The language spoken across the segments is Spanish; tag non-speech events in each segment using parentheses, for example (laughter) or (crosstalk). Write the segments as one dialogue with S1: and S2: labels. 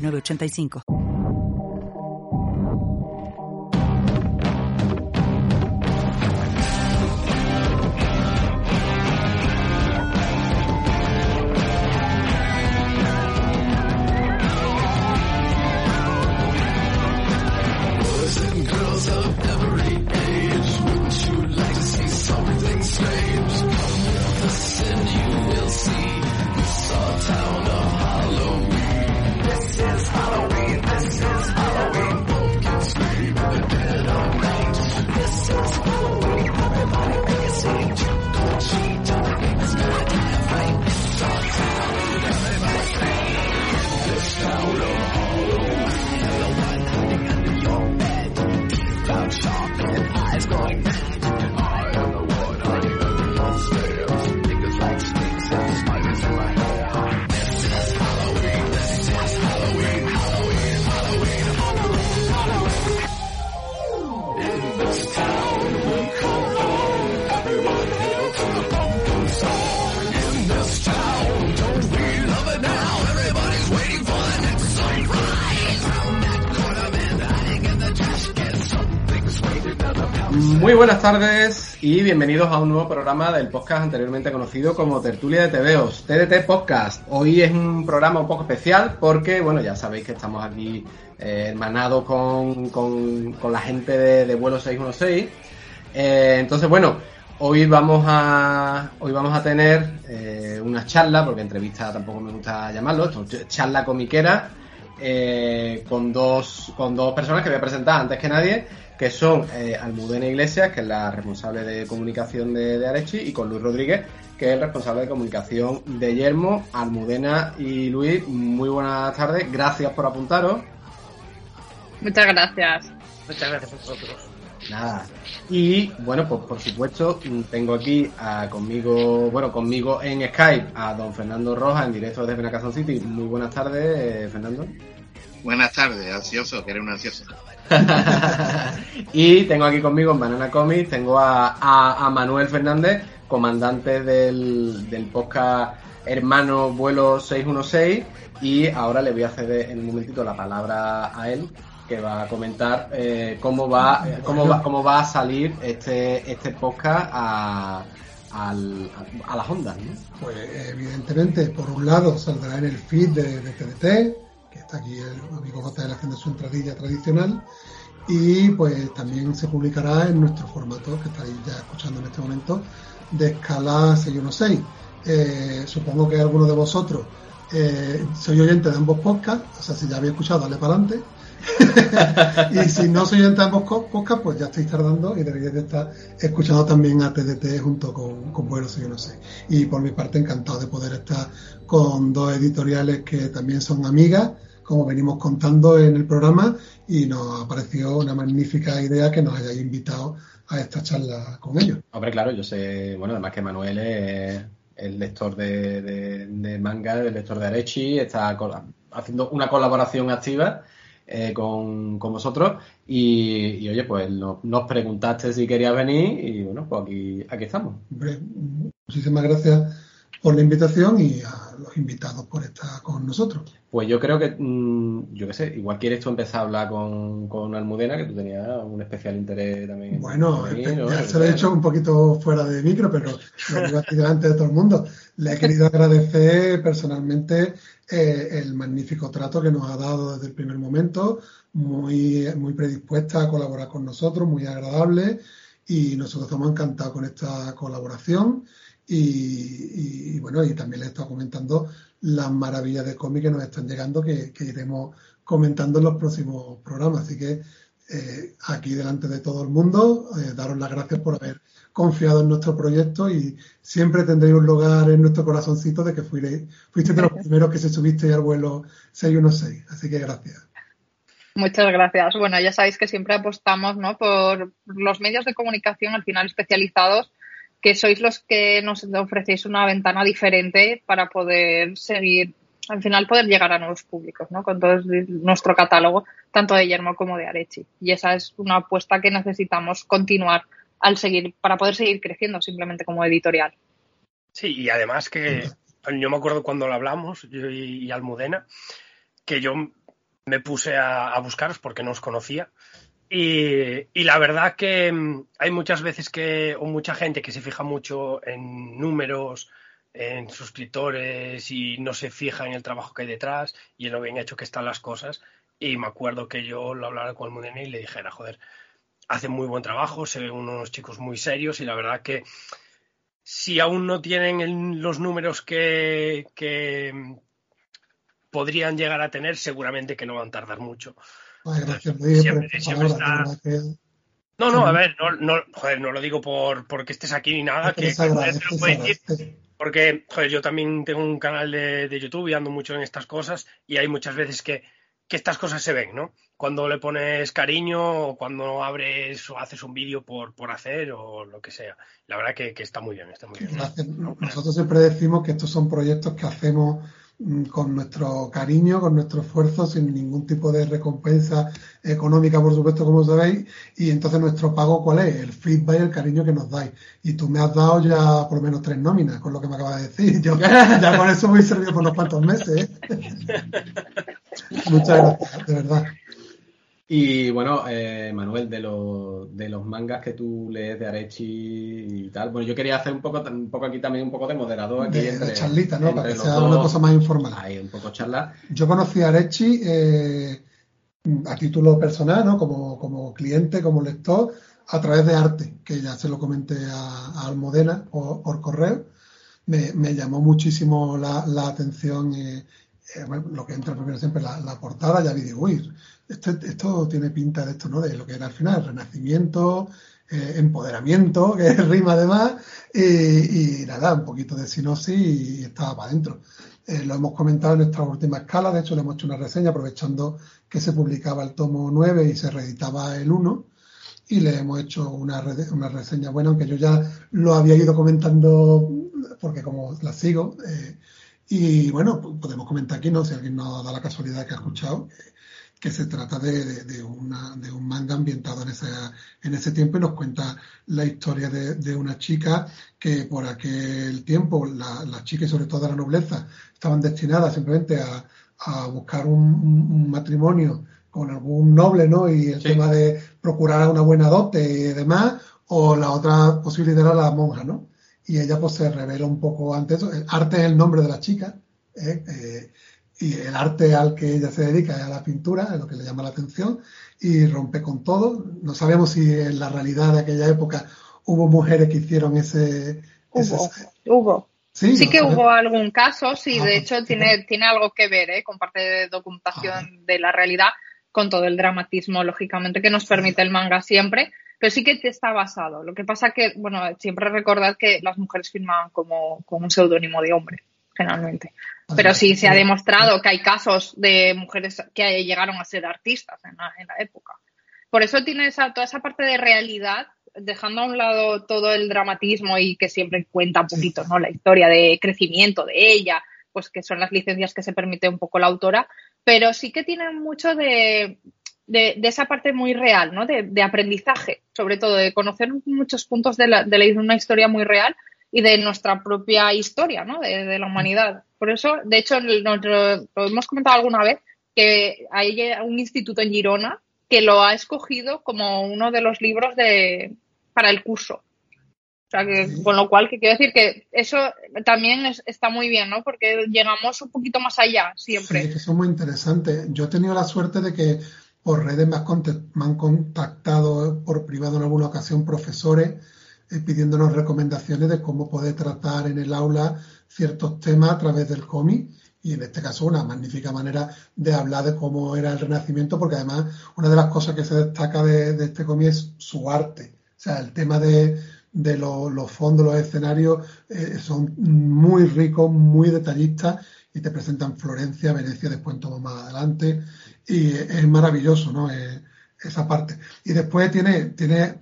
S1: 8985. Buenas tardes y bienvenidos a un nuevo programa del podcast anteriormente conocido como Tertulia de TVOs, TDT Podcast. Hoy es un programa un poco especial porque, bueno, ya sabéis que estamos aquí eh, hermanados con, con, con, la gente de, vuelo 616. Eh, entonces, bueno, hoy vamos a hoy vamos a tener eh, una charla, porque entrevista tampoco me gusta llamarlo, esto, charla comiquera, eh, con dos con dos personas que voy a presentar antes que nadie que son eh, Almudena Iglesias, que es la responsable de comunicación de, de, Arechi, y con Luis Rodríguez, que es el responsable de comunicación de Yermo. Almudena y Luis, muy buenas tardes, gracias por apuntaros.
S2: Muchas gracias.
S3: Muchas gracias a vosotros.
S1: Nada. Y bueno, pues por supuesto, tengo aquí a, conmigo, bueno, conmigo en Skype a don Fernando Rojas en directo desde Benacazón City. Muy buenas tardes, eh, Fernando.
S4: Buenas tardes, ansioso, que eres un ansioso. (laughs)
S1: y tengo aquí conmigo en Banana Comics, tengo a, Manuel Fernández, comandante del, del, podcast Hermano Vuelo 616, y ahora le voy a hacer en un momentito la palabra a él, que va a comentar eh, cómo va cómo va cómo va a salir este este podcast a, a, a las ondas. ¿no?
S5: Pues evidentemente, por un lado, saldrá en el feed de, de TDT, que está aquí el amigo JL haciendo su entradilla tradicional, y pues también se publicará en nuestro formato que estáis ya escuchando en este momento de escala 616. Eh, supongo que alguno de vosotros eh, soy oyente de ambos podcasts, o sea, si ya habéis escuchado, dale para adelante. (laughs) y si no soy de ambos pues ya estáis tardando y deberíais de estar escuchando también a TDT junto con, con Bueno 616. Y por mi parte, encantado de poder estar con dos editoriales que también son amigas como venimos contando en el programa y nos ha parecido una magnífica idea que nos hayáis invitado a esta charla con ellos.
S1: Hombre, claro, yo sé, bueno, además que Manuel es el lector de, de, de manga, el lector de Arechi, está haciendo una colaboración activa eh, con, con, vosotros y, y oye, pues no, nos preguntaste si querías venir y bueno, pues aquí, aquí estamos.
S5: Hombre, muchísimas gracias por la invitación y a los invitados por estar con nosotros.
S1: Pues yo creo que, mmm, yo qué sé, igual quieres tú empezar a hablar con, con Almudena, que tú tenías un especial interés también.
S5: Bueno, en mí, ¿no? ya se lo he hecho un poquito fuera de micro, pero lo digo aquí delante de todo el mundo. Le he querido agradecer personalmente eh, el magnífico trato que nos ha dado desde el primer momento, muy, muy predispuesta a colaborar con nosotros, muy agradable, y nosotros estamos encantados con esta colaboración. Y, bueno, y también le he estado comentando las maravillas de cómic que nos están llegando, que, que, iremos comentando en los próximos programas. Así que eh, aquí delante de todo el mundo, eh, daros las gracias por haber confiado en nuestro proyecto y siempre tendréis un lugar en nuestro corazoncito de que fuisteis, fuiste de los primeros que se subiste al vuelo 616. Así que gracias.
S2: Muchas gracias. Bueno, ya sabéis que siempre apostamos ¿no? por los medios de comunicación al final especializados, que sois los que nos ofrecéis una ventana diferente para poder seguir, al final poder llegar a nuevos públicos, ¿no? Con todo nuestro catálogo, tanto de Yermo como de Arechi. Y esa es una apuesta que necesitamos continuar para poder seguir creciendo simplemente como editorial.
S3: Sí, y además que yo me acuerdo cuando lo hablamos, yo y, Almudena, que yo me puse a, buscaros porque no os conocía. Y, y, la verdad que mm, hay muchas veces que, o mucha gente que se fija mucho en números, en suscriptores y no se fija en el trabajo que hay detrás y en lo bien hecho que están las cosas. Y me acuerdo que yo lo hablara con Almudena y le dijera, joder, hacen muy buen trabajo, se ven unos chicos muy serios y la verdad que si aún no tienen los números que, podrían llegar a tener, seguramente que no van a tardar mucho. No, no, a ver, no, no, joder, no lo digo por porque estés aquí ni nada, que, porque, joder, yo también tengo un canal de, de, YouTube y ando mucho en estas cosas y hay muchas veces que, que estas cosas se ven, ¿no? Cuando le pones cariño o cuando abres o haces un vídeo por, por hacer o lo que sea. La verdad que, está muy bien, está muy bien.
S5: Nosotros siempre decimos que estos son proyectos que hacemos mm, con nuestro cariño, con nuestro esfuerzo, sin ningún tipo de recompensa económica, por supuesto, como sabéis. Y entonces nuestro pago, ¿cuál es? El feedback y el cariño que nos dais. Y tú me has dado ya por lo menos tres nóminas, con lo que me acabas de decir. Yo ya con eso voy servido por unos cuantos meses. ¿eh? (laughs) Muchas gracias, de verdad.
S1: Y bueno, eh, Manuel, de, de los mangas que tú lees de Arechi y tal, bueno, yo quería hacer un poco, un poco aquí también, un poco de moderador. Aquí
S5: de, charlita, ¿no? Para que sea una cosa más informal.
S1: Ahí, un poco charla.
S5: Yo conocí a Arechi eh, a título personal, ¿no? Como, como cliente, como lector, a través de arte, que ya se lo comenté a, Almodena por, correo. Me, me, llamó muchísimo la, la atención eh, eh, lo que entra primero siempre la, la portada, ya vi uy, esto, tiene pinta de esto, ¿no? De lo que era al final, renacimiento, eh, empoderamiento, (laughs) que rima además, y, nada, un poquito de sinopsis y estaba para adentro. Eh, lo hemos comentado en nuestra última escala, de hecho le hemos hecho una reseña aprovechando que se publicaba el tomo 9 y se reeditaba el 1 y le hemos hecho una, una reseña buena, aunque yo ya lo había ido comentando porque como la sigo, eh, y bueno, podemos comentar aquí, ¿no? Si alguien nos da la casualidad que ha escuchado, que se trata de, de, una, de un manga ambientado en, esa, en ese tiempo y nos cuenta la historia de, una chica que por aquel tiempo, la, la chica y sobre todo la nobleza, estaban destinadas simplemente a, a buscar un, matrimonio con algún noble, ¿no? Y el tema de procurar una buena dote y demás, o la otra posibilidad era la monja, ¿no? y ella pues se revela un poco antes. El arte es el nombre de la chica ¿eh? Eh, y el arte al que ella se dedica es a la pintura, es lo que le llama la atención y rompe con todo. No sabemos si en la realidad de aquella época hubo mujeres que hicieron ese...
S2: Hubo, hubo. Sí, que hubo algún caso, sí, ah, de pues hecho tiene, tiene algo que ver ¿eh? con parte de documentación ah. de la realidad, con todo el dramatismo, lógicamente, que nos permite el manga siempre pero sí que está basado. Lo que pasa que, bueno, siempre recordad que las mujeres firman como, como un seudónimo de hombre, generalmente. Pero sí se ha demostrado que hay casos de mujeres que llegaron a ser artistas en la, en la época. Por eso tiene esa, toda esa parte de realidad, dejando a un lado todo el dramatismo y que siempre cuenta un poquito, ¿no? La historia de crecimiento de ella, pues que son las licencias que se permite un poco la autora, pero sí que tiene mucho de, de, esa parte muy real, ¿no? De, aprendizaje, sobre todo, de conocer muchos puntos de, la, de una historia muy real y de nuestra propia historia, ¿no? De, la humanidad. Por eso, de hecho, lo, hemos comentado alguna vez, que hay un instituto en Girona que lo ha escogido como uno de los libros de, para el curso. O sea, que, con lo cual, que quiero decir que eso también está muy bien, ¿no? Porque llegamos un poquito más allá siempre.
S5: Sí, eso es muy interesante. Yo he tenido la suerte de que por redes me, han contactado por privado en alguna ocasión profesores pidiéndonos recomendaciones de cómo poder tratar en el aula ciertos temas a través del cómic y en este caso una magnífica manera de hablar de cómo era el Renacimiento, porque además una de las cosas que se destaca de, este cómic es su arte. O sea, el tema de, los fondos, los escenarios eh, son muy ricos, muy detallistas y te presentan Florencia, Venecia, después todo más adelante y es maravilloso, ¿no? Eh, esa parte. Y después tiene, tiene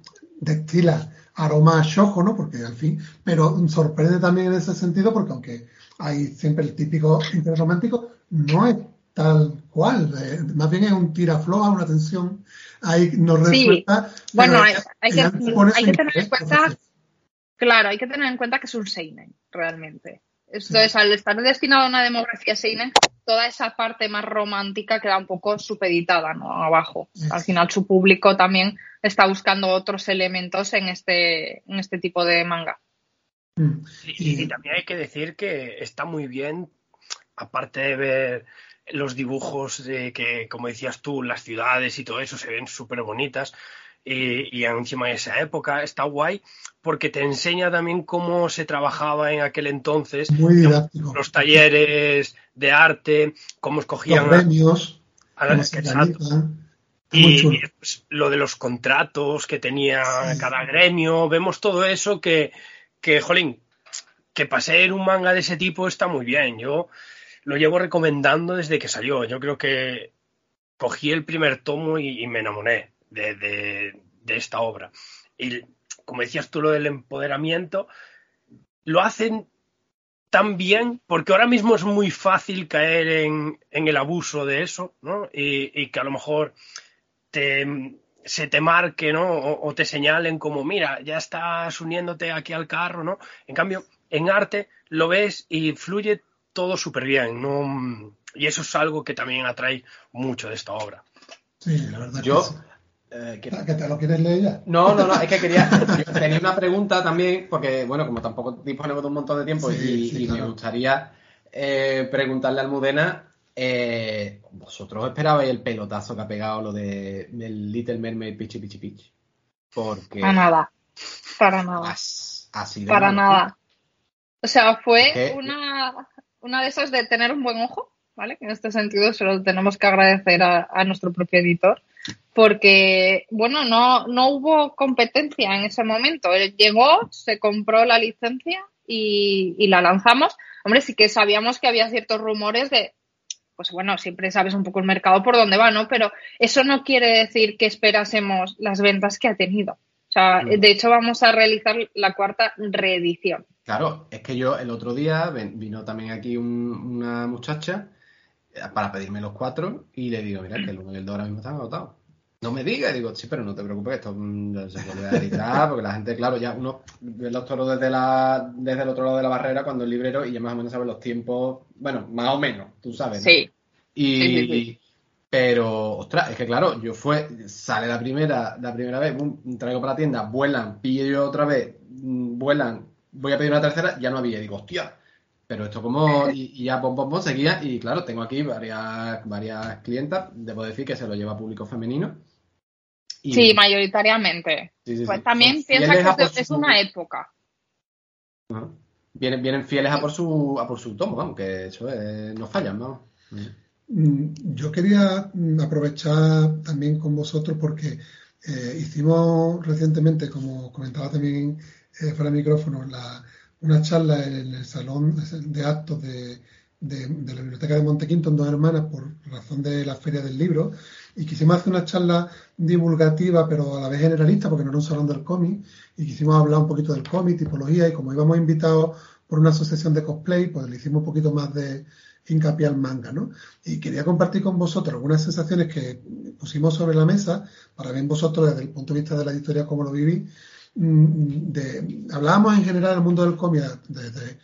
S5: aroma shojo, ¿no? Porque al fin, pero sorprende también en ese sentido porque aunque hay siempre el típico interés romántico, no es tal cual, eh, más bien es un tirafloja, una tensión, ahí no
S2: resulta... bueno, hay, que, tener en cuenta, claro, hay que tener en cuenta que es un seinen, realmente. Entonces, al estar destinado a una demografía seinen, toda esa parte más romántica queda un poco supeditada, ¿no? Abajo. Al final su público también está buscando otros elementos en este, en este tipo de manga.
S3: Mm. Y, también hay que decir que está muy bien, aparte de ver los dibujos de que, como decías tú, las ciudades y todo eso se ven súper bonitas. Y, encima de esa época está guay porque te enseña también cómo se trabajaba en aquel entonces. Los talleres de arte, cómo escogían.
S5: Los premios.
S3: Y, pues, lo de los contratos que tenía cada gremio, vemos todo eso que, que, jolín, que pasé en un manga de ese tipo está muy bien. Yo lo llevo recomendando desde que salió. Yo creo que cogí el primer tomo y, me enamoré de, de, esta obra. Y como decías tú, lo del empoderamiento, lo hacen tan bien porque ahora mismo es muy fácil caer en, en el abuso de eso, ¿no? Y, y, que a lo mejor te, se te marque, ¿no? O, te señalen como, mira, ya estás uniéndote aquí al carro, ¿no? En cambio, en arte lo ves y fluye todo súper bien, ¿no? Y eso es algo que también atrae mucho de esta obra.
S5: Sí, la verdad.
S1: Yo,
S5: eh, que... te lo quieres leer ya?
S1: No, no, no, es que quería. (laughs) tenía una pregunta también, porque, bueno, como tampoco disponemos de un montón de tiempo y, me gustaría eh, preguntarle a Almudena eh, ¿Vosotros esperabais el pelotazo que ha pegado lo de del Little Mermaid Pichi Pichi Pitch? Porque.
S2: Para nada. Para nada. Para nada. O sea, fue una, una de esas de tener un buen ojo, ¿vale? En este sentido se lo tenemos que agradecer a, nuestro propio editor, porque, bueno, no, no hubo competencia en ese momento. Él llegó, se compró la licencia y, y la lanzamos. Hombre, sí que sabíamos que había ciertos rumores de pues bueno, siempre sabes un poco el mercado por dónde va, ¿no? Pero eso no quiere decir que esperásemos las ventas que ha tenido. O sea, mm. de hecho vamos a realizar la cuarta reedición.
S1: Claro, es que yo el otro día vino también aquí una muchacha eh, para pedirme los cuatro y le digo, mira, que el (clears throat) 1 y el 2 ahora mismo están agotados. No me diga, digo, sí, pero no te preocupes, esto mm, se puede editar, porque la gente, claro, ya uno ve los toros desde, la, desde el otro lado de la barrera cuando el librero y ya más o menos sabe los tiempos, bueno, más o menos, tú sabes.
S2: Sí.
S1: Y, pero, ostras, es que claro, yo fue, sale la primera, la primera vez, traigo para la tienda, vuelan, pillo yo otra vez, mm, vuelan, voy a pedir una tercera, ya no había, digo, hostia, pero esto como, (laughs) y, ya pom, pom, pom, seguía, y claro, tengo aquí varias, varias clientas, debo decir que se lo lleva público femenino
S2: sí, mayoritariamente. pues también piensa que es, una época.
S1: Vienen, vienen fieles a por su, a por su tomo, vamos, que eso no fallan, ¿no?
S5: Mm, yo quería aprovechar también con vosotros porque eh, hicimos recientemente, como comentaba también eh, fuera de micrófono, una charla en el salón de actos de, de, la Biblioteca de Montequinto en Dos Hermanas por razón de la Feria del Libro y quisimos hacer una charla divulgativa pero a la vez generalista porque no era un salón del cómic y quisimos hablar un poquito del cómic, tipología y como íbamos invitados por una asociación de cosplay pues le hicimos un poquito más de hincapié al manga, ¿no? Y quería compartir con vosotros algunas sensaciones que pusimos sobre la mesa para ver vosotros desde el punto de vista de la historia cómo lo viví. Mm, de, hablábamos en general del mundo del cómic desde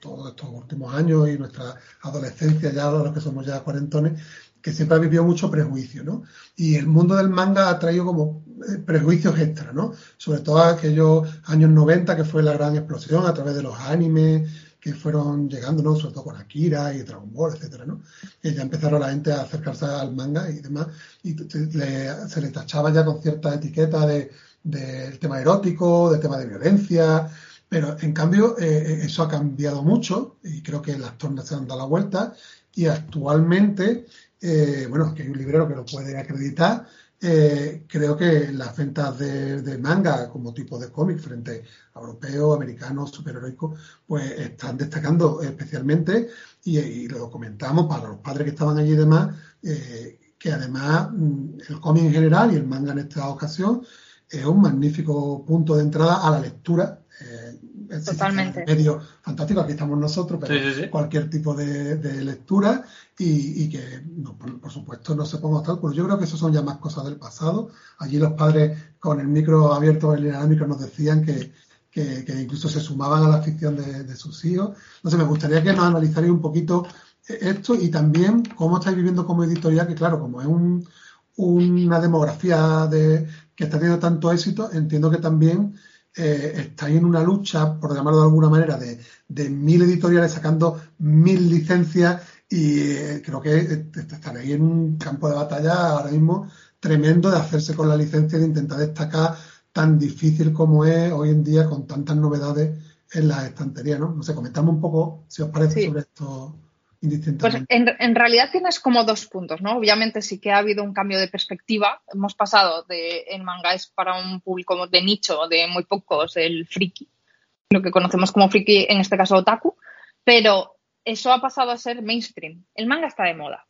S5: todos estos últimos años y nuestra adolescencia, ya los que somos ya cuarentones, que siempre ha vivido mucho prejuicio, ¿no? Y el mundo del manga ha traído como eh, prejuicios extra, ¿no? Sobre todo aquellos años 90 que fue la gran explosión a través de los animes que fueron llegando, ¿no? Sobre todo con Akira y Dragon Ball, etcétera, ¿no? Y ya empezaron la gente a acercarse al manga y demás, y se le tachaba ya con cierta etiqueta de del tema erótico, del tema de violencia, Pero en cambio, eh, eso ha cambiado mucho y creo que las tornas se han dado la vuelta y actualmente, bueno, que hay un librero que lo puede acreditar, eh, creo que las ventas de, manga como tipo de cómic frente a europeos, americanos, superheroicos, pues están destacando especialmente y, lo comentamos para los padres que estaban allí y demás, eh, que además mm, el cómic en general y el manga en esta ocasión es un magnífico punto de entrada a la lectura.
S2: Eh, Totalmente.
S5: medio fantástico, aquí estamos nosotros, pero cualquier tipo de, lectura y, que, por, supuesto, no se ponga obstáculos. Yo creo que eso son ya más cosas del pasado. Allí los padres con el micro abierto, el dinámico, nos decían que, incluso se sumaban a la ficción de, sus hijos. Entonces, me gustaría que nos analizarais un poquito esto y también cómo estáis viviendo como editorial, que claro, como es una demografía de, que está teniendo tanto éxito, entiendo que también eh, estáis en una lucha, por llamarlo de alguna manera, de, mil editoriales sacando mil licencias y eh, creo que eh, estaréis en un campo de batalla ahora mismo tremendo de hacerse con la licencia y de intentar destacar tan difícil como es hoy en día con tantas novedades en las estanterías, ¿no? No sé, comentamos un poco si os parece sobre esto.
S2: Pues en, realidad tienes como dos puntos, ¿no? Obviamente sí que ha habido un cambio de perspectiva. Hemos pasado de en manga es para un público de nicho, de muy pocos, el friki, lo que conocemos como friki, en este caso otaku, pero eso ha pasado a ser mainstream. El manga está de moda.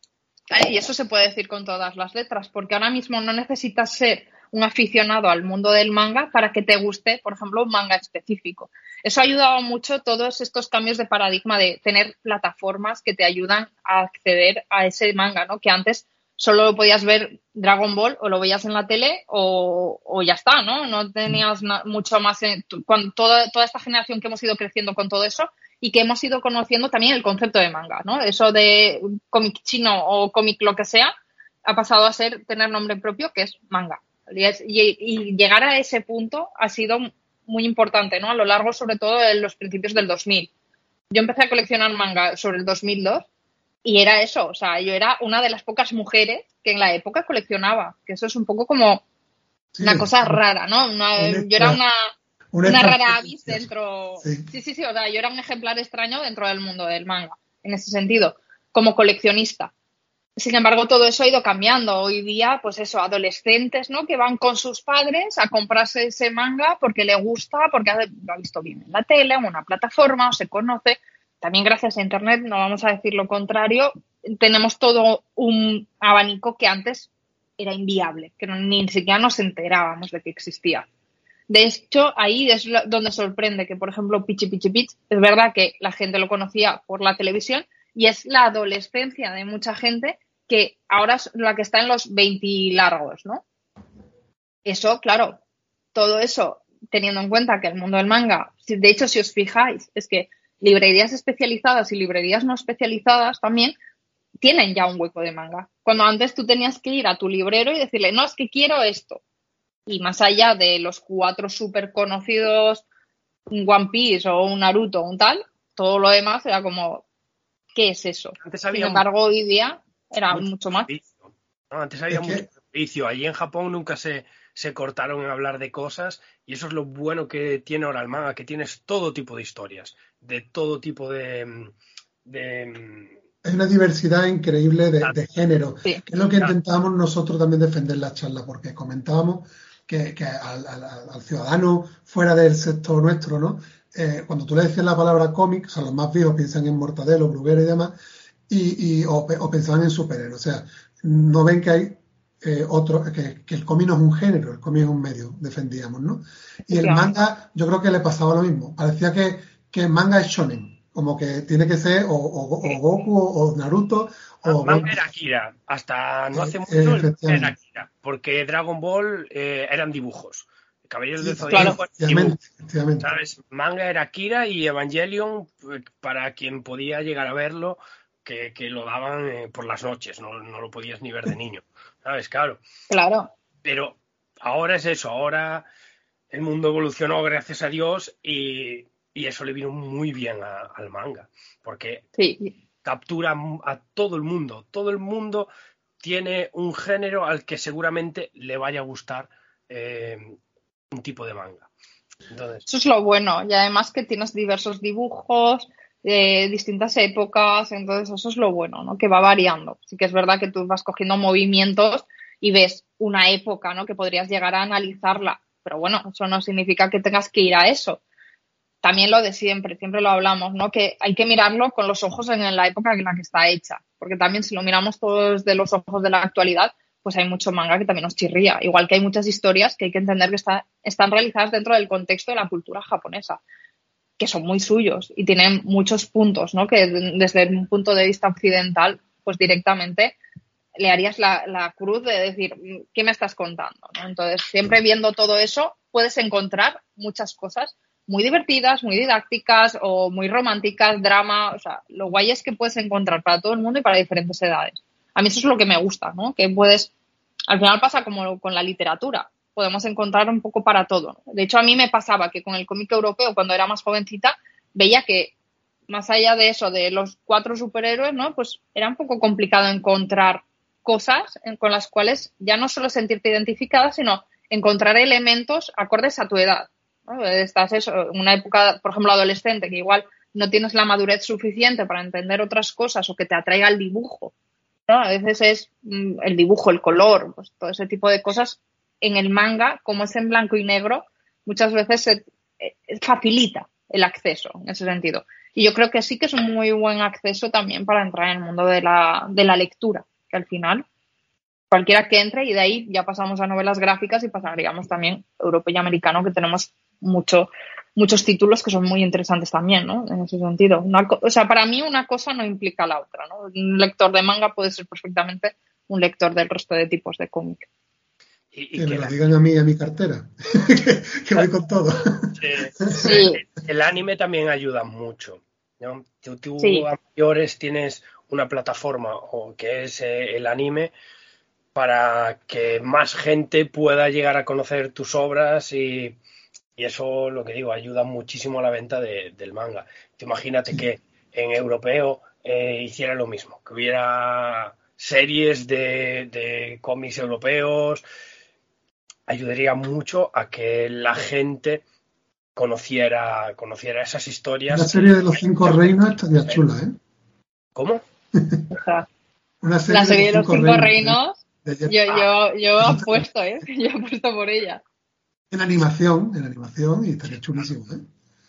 S2: Y eso se puede decir con todas las letras, porque ahora mismo no necesitas ser un aficionado al mundo del manga para que te guste, por ejemplo, un manga específico. Eso ha ayudado mucho todos estos cambios de paradigma de tener plataformas que te ayudan a acceder a ese manga, ¿no? Que antes solo lo podías ver Dragon Ball o lo veías en la tele o, ya está, ¿no? No tenías mucho más. con toda, toda esta generación que hemos ido creciendo con todo eso y que hemos ido conociendo también el concepto de manga, ¿no? Eso de cómic chino o cómic lo que sea ha pasado a ser tener nombre propio que es manga. Y, llegar a ese punto ha sido muy importante, ¿no? A lo largo, sobre todo, de los principios del 2000. Yo empecé a coleccionar manga sobre el 2002 y era eso, o sea, yo era una de las pocas mujeres que en la época coleccionaba, que eso es un poco como una cosa rara, ¿no? yo era una, una, rara avis dentro. Sí. sí, sí, sí, o sea, yo era un ejemplar extraño dentro del mundo del manga, en ese sentido, como coleccionista. Sin embargo, todo eso ha ido cambiando. Hoy día, pues eso, adolescentes, ¿no? Que van con sus padres a comprarse ese manga porque le gusta, porque lo ha visto bien en la tele, en una plataforma, o se conoce. También gracias a Internet, no vamos a decir lo contrario, tenemos todo un abanico que antes era inviable, que ni siquiera nos enterábamos de que existía. De hecho, ahí es donde sorprende que, por ejemplo, Pichi Pichi Pitch, es verdad que la gente lo conocía por la televisión y es la adolescencia de mucha gente que ahora es la que está en los 20 largos, ¿no? Eso, claro, todo eso, teniendo en cuenta que el mundo del manga, de hecho, si os fijáis, es que librerías especializadas y librerías no especializadas también tienen ya un hueco de manga. Cuando antes tú tenías que ir a tu librero y decirle, no, es que quiero esto. Y más allá de los cuatro súper conocidos, un One Piece o un Naruto o un tal, todo lo demás era como, ¿qué es eso? Sin embargo, hoy día era mucho, más.
S3: antes había mucho servicio. Allí en Japón nunca se, se cortaron en hablar de cosas y eso es lo bueno que tiene ahora el manga, que tienes todo tipo de historias, de todo tipo de... de
S5: hay una diversidad increíble de, género. es lo que intentamos nosotros también defender la charla, porque comentábamos que, al, ciudadano fuera del sector nuestro, ¿no? Eh, cuando tú le decías la palabra cómic, o sea, los más viejos piensan en Mortadelo, Bruguera y demás, y, o, pensaban en superhéroes. O sea, no ven que hay eh, otro, que, el cómic no es un género, el cómic es un medio, defendíamos, ¿no? Y el manga, yo creo que le pasaba lo mismo. Parecía que, que el manga es shonen, como que tiene que ser o, Goku o, Naruto. O
S3: manga era Akira, hasta no hace mucho era Akira, porque Dragon Ball eh, eran dibujos. Caballeros del Zodiaco. ¿sabes? Manga era Akira y Evangelion, eh, para quien podía llegar a verlo, que, lo daban eh, por las noches, no, lo podías ni ver de niño, ¿sabes? Claro.
S2: Claro.
S3: Pero ahora es eso, ahora el mundo evolucionó, gracias a Dios, y, eso le vino muy bien al manga, porque captura a todo el mundo, todo el mundo tiene un género al que seguramente le vaya a gustar eh, un tipo de manga.
S2: Eso es lo bueno. Y además que tienes diversos dibujos de distintas épocas, entonces eso es lo bueno, ¿no? Que va variando. Sí que es verdad que tú vas cogiendo movimientos y ves una época, ¿no? Que podrías llegar a analizarla. Pero bueno, eso no significa que tengas que ir a eso. También lo de siempre, siempre lo hablamos, ¿no? Que hay que mirarlo con los ojos en la época en la que está hecha. Porque también si lo miramos todos de los ojos de la actualidad, pues hay mucho manga que también nos chirría. Igual que hay muchas historias que hay que entender que están realizadas dentro del contexto de la cultura japonesa, que son muy suyos y tienen muchos puntos, ¿no? Que desde un punto de vista occidental, pues directamente le harías la, cruz de decir, ¿qué me estás contando? Entonces, siempre viendo todo eso, puedes encontrar muchas cosas muy divertidas, muy didácticas o muy románticas, drama, o sea, lo guay es que puedes encontrar para todo el mundo y para diferentes edades. A mí eso es lo que me gusta, ¿no? Que puedes, al final pasa como con la literatura, podemos encontrar un poco para todo. De hecho, a mí me pasaba que con el cómic europeo, cuando era más jovencita, veía que más allá de eso, de los cuatro superhéroes, ¿no? Pues era un poco complicado encontrar cosas con las cuales ya no solo sentirte identificada, sino encontrar elementos acordes a tu edad. Estás eso, en una época, por ejemplo, adolescente, que igual no tienes la madurez suficiente para entender otras cosas o que te atraiga el dibujo. A veces es mm, el dibujo, el color, pues todo ese tipo de cosas. En el manga, como es en blanco y negro, muchas veces se, eh, facilita el acceso en ese sentido. Y yo creo que sí que es un muy buen acceso también para entrar en el mundo de la, de la lectura, que al final cualquiera que entre y de ahí ya pasamos a novelas gráficas y pasaríamos también europeo y americano, que tenemos mucho, muchos títulos que son muy interesantes también, ¿no? En ese sentido. o sea, para mí una cosa no implica la otra. Un lector de manga puede ser perfectamente un lector del resto de tipos de cómic.
S5: Y, que me lo digan a mí y a mi cartera, (laughs) que, voy con todo.
S3: Sí. El anime también ayuda mucho. ¿no? Tú, a mayores tienes una plataforma o que es eh, el anime para que más gente pueda llegar a conocer tus obras y, y eso, lo que digo, ayuda muchísimo a la venta del manga. imagínate que en europeo eh, hiciera lo mismo, que hubiera series de, cómics europeos, ayudaría mucho a que la gente conociera, conociera esas historias.
S5: La serie de los cinco reinos estaría chula, ¿eh?
S3: ¿Cómo?
S2: la serie de los cinco, reinos, yo, yo, yo apuesto, ¿eh? (laughs) Yo apuesto por ella
S5: en animación, en animación, y estaría chulísimo, ¿eh?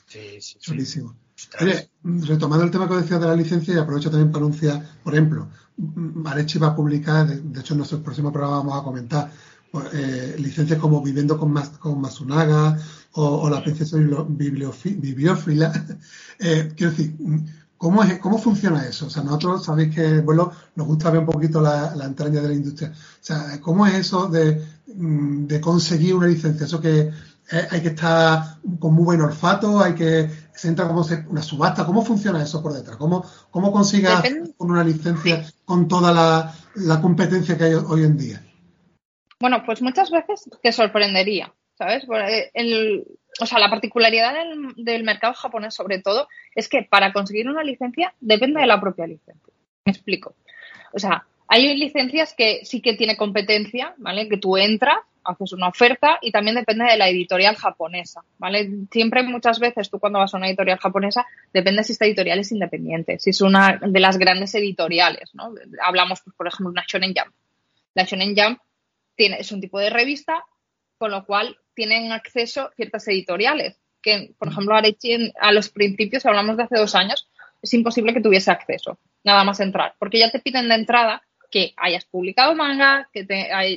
S3: Sí, sí.
S5: Chulísimo. Oye, retomando el tema que decía de la licencia, y aprovecho también para anunciar, por ejemplo, Marechi va a publicar, de, hecho en nuestro próximo programa vamos a comentar eh, licencias como Viviendo con, con Masunaga o, La princesa bibliófila. (laughs) eh, quiero decir, ¿cómo, es, ¿cómo funciona eso? O sea, nosotros sabéis que bueno, nos gusta ver un poquito la, la entraña de la industria. O sea, ¿cómo es eso de Mm, de conseguir una licencia. Eso que eh, hay que estar con muy buen olfato, hay que se entra como una subasta. ¿Cómo funciona eso por detrás? ¿Cómo, cómo consigas con una licencia con toda la, competencia que hay hoy en día?
S2: Bueno, pues muchas veces te sorprendería, ¿sabes? El, o sea, la particularidad del, del, mercado japonés, sobre todo, es que para conseguir una licencia depende de la propia licencia. Me explico. O sea, hay licencias que sí que tiene competencia, ¿vale? Que tú entras, haces una oferta y también depende de la editorial japonesa, ¿vale? Siempre muchas veces tú cuando vas a una editorial japonesa depende si esta editorial es independiente, si es una de las grandes editoriales, ¿no? Hablamos, pues, por ejemplo, de una Shonen Jump. La Shonen Jump tiene, es un tipo de revista, con lo cual tienen acceso ciertas editoriales, que, por ejemplo, a los principios, hablamos de hace dos años, es imposible que tuviese acceso, nada más entrar, porque ya te piden de entrada que hayas publicado manga, que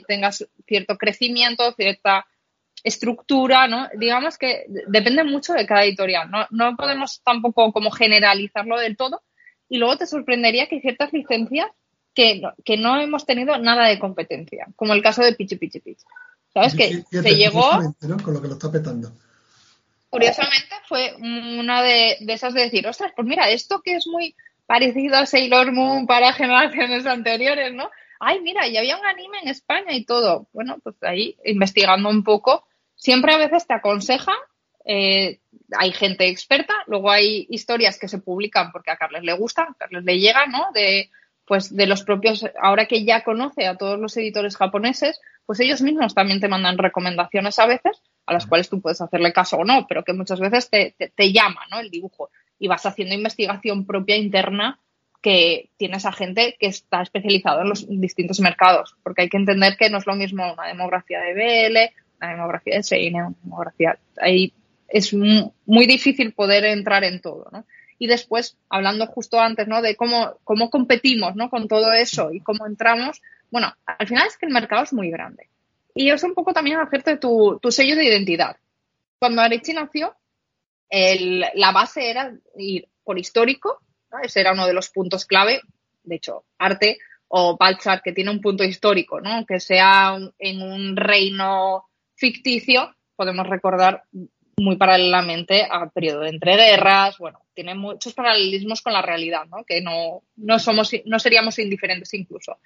S2: tengas cierto crecimiento, cierta estructura, ¿no? Digamos que depende mucho de cada editorial, ¿no? No podemos tampoco como generalizarlo del todo. Y luego te sorprendería que ciertas licencias que no, que no hemos tenido nada de competencia, como el caso de Pichi Pichi Pichi. ¿Sabes? que se llegó...
S5: Con lo que lo está petando.
S2: Curiosamente fue una de, de esas de decir, ostras, pues mira, esto que es muy parecido a Sailor Moon para generaciones anteriores, ¿no? Ay, mira, ya había un anime en España y todo. Bueno, pues ahí, investigando un poco, siempre a veces te aconseja, eh, hay gente experta, luego hay historias que se publican porque a Carles le gusta, a Carles le llega, ¿no? De, pues de los propios, ahora que ya conoce a todos los editores japoneses, pues ellos mismos también te mandan recomendaciones a veces, a las cuales tú puedes hacerle caso o no, pero que muchas veces te, te, llama, ¿no? El dibujo. Y vas haciendo investigación propia interna que tienes a gente que está especializada en los distintos mercados, porque hay que entender que no es lo mismo una demografía de BL, una demografía de Seine, una demografía... Ahí es muy difícil poder entrar en todo, ¿no? Y después, hablando justo antes, ¿no? De cómo, cómo competimos, ¿no? Con todo eso y cómo entramos. Bueno, al final es que el mercado es muy grande. Y es un poco también hacerte tu, tu sello de identidad. Cuando Arechi nació, el, la base era ir por histórico, ese era uno de los puntos clave. De hecho, arte o Balchar, que tiene un punto histórico, ¿no? Que sea en un reino ficticio, podemos recordar muy paralelamente al periodo de entreguerras, bueno, tiene muchos paralelismos con la realidad, ¿no? Que no, no somos, no seríamos indiferentes incluso.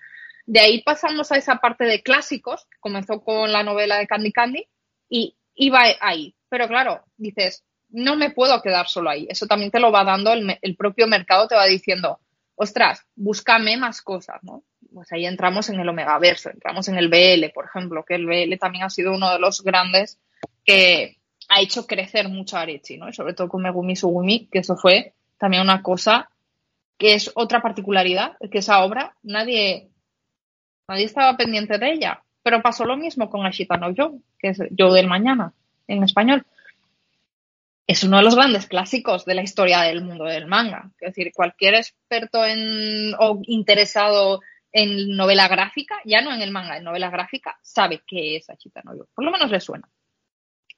S2: De ahí pasamos a esa parte de clásicos, comenzó con la novela de Candy Candy, y iba ahí. Pero claro, dices, no me puedo quedar solo ahí. Eso también te lo va dando el, el propio mercado, te va diciendo, ostras, búscame más cosas, ¿no? Pues ahí entramos en el Omegaverso, entramos en el BL, por ejemplo, que el BL también ha sido uno de los grandes que ha hecho crecer mucho a Arechi, ¿no? Y sobre todo con Megumi Sugumi, que eso fue también una cosa que es otra particularidad, que esa obra nadie, nadie estaba pendiente de ella. Pero pasó lo mismo con Ashita no Joe, que es Joe del Mañana, en español. Es uno de los grandes clásicos de la historia del mundo del manga. Es decir, cualquier experto en, o interesado en novela gráfica, ya no en el manga, en novela gráfica, sabe qué es Ashita no Joe. Por lo menos le suena.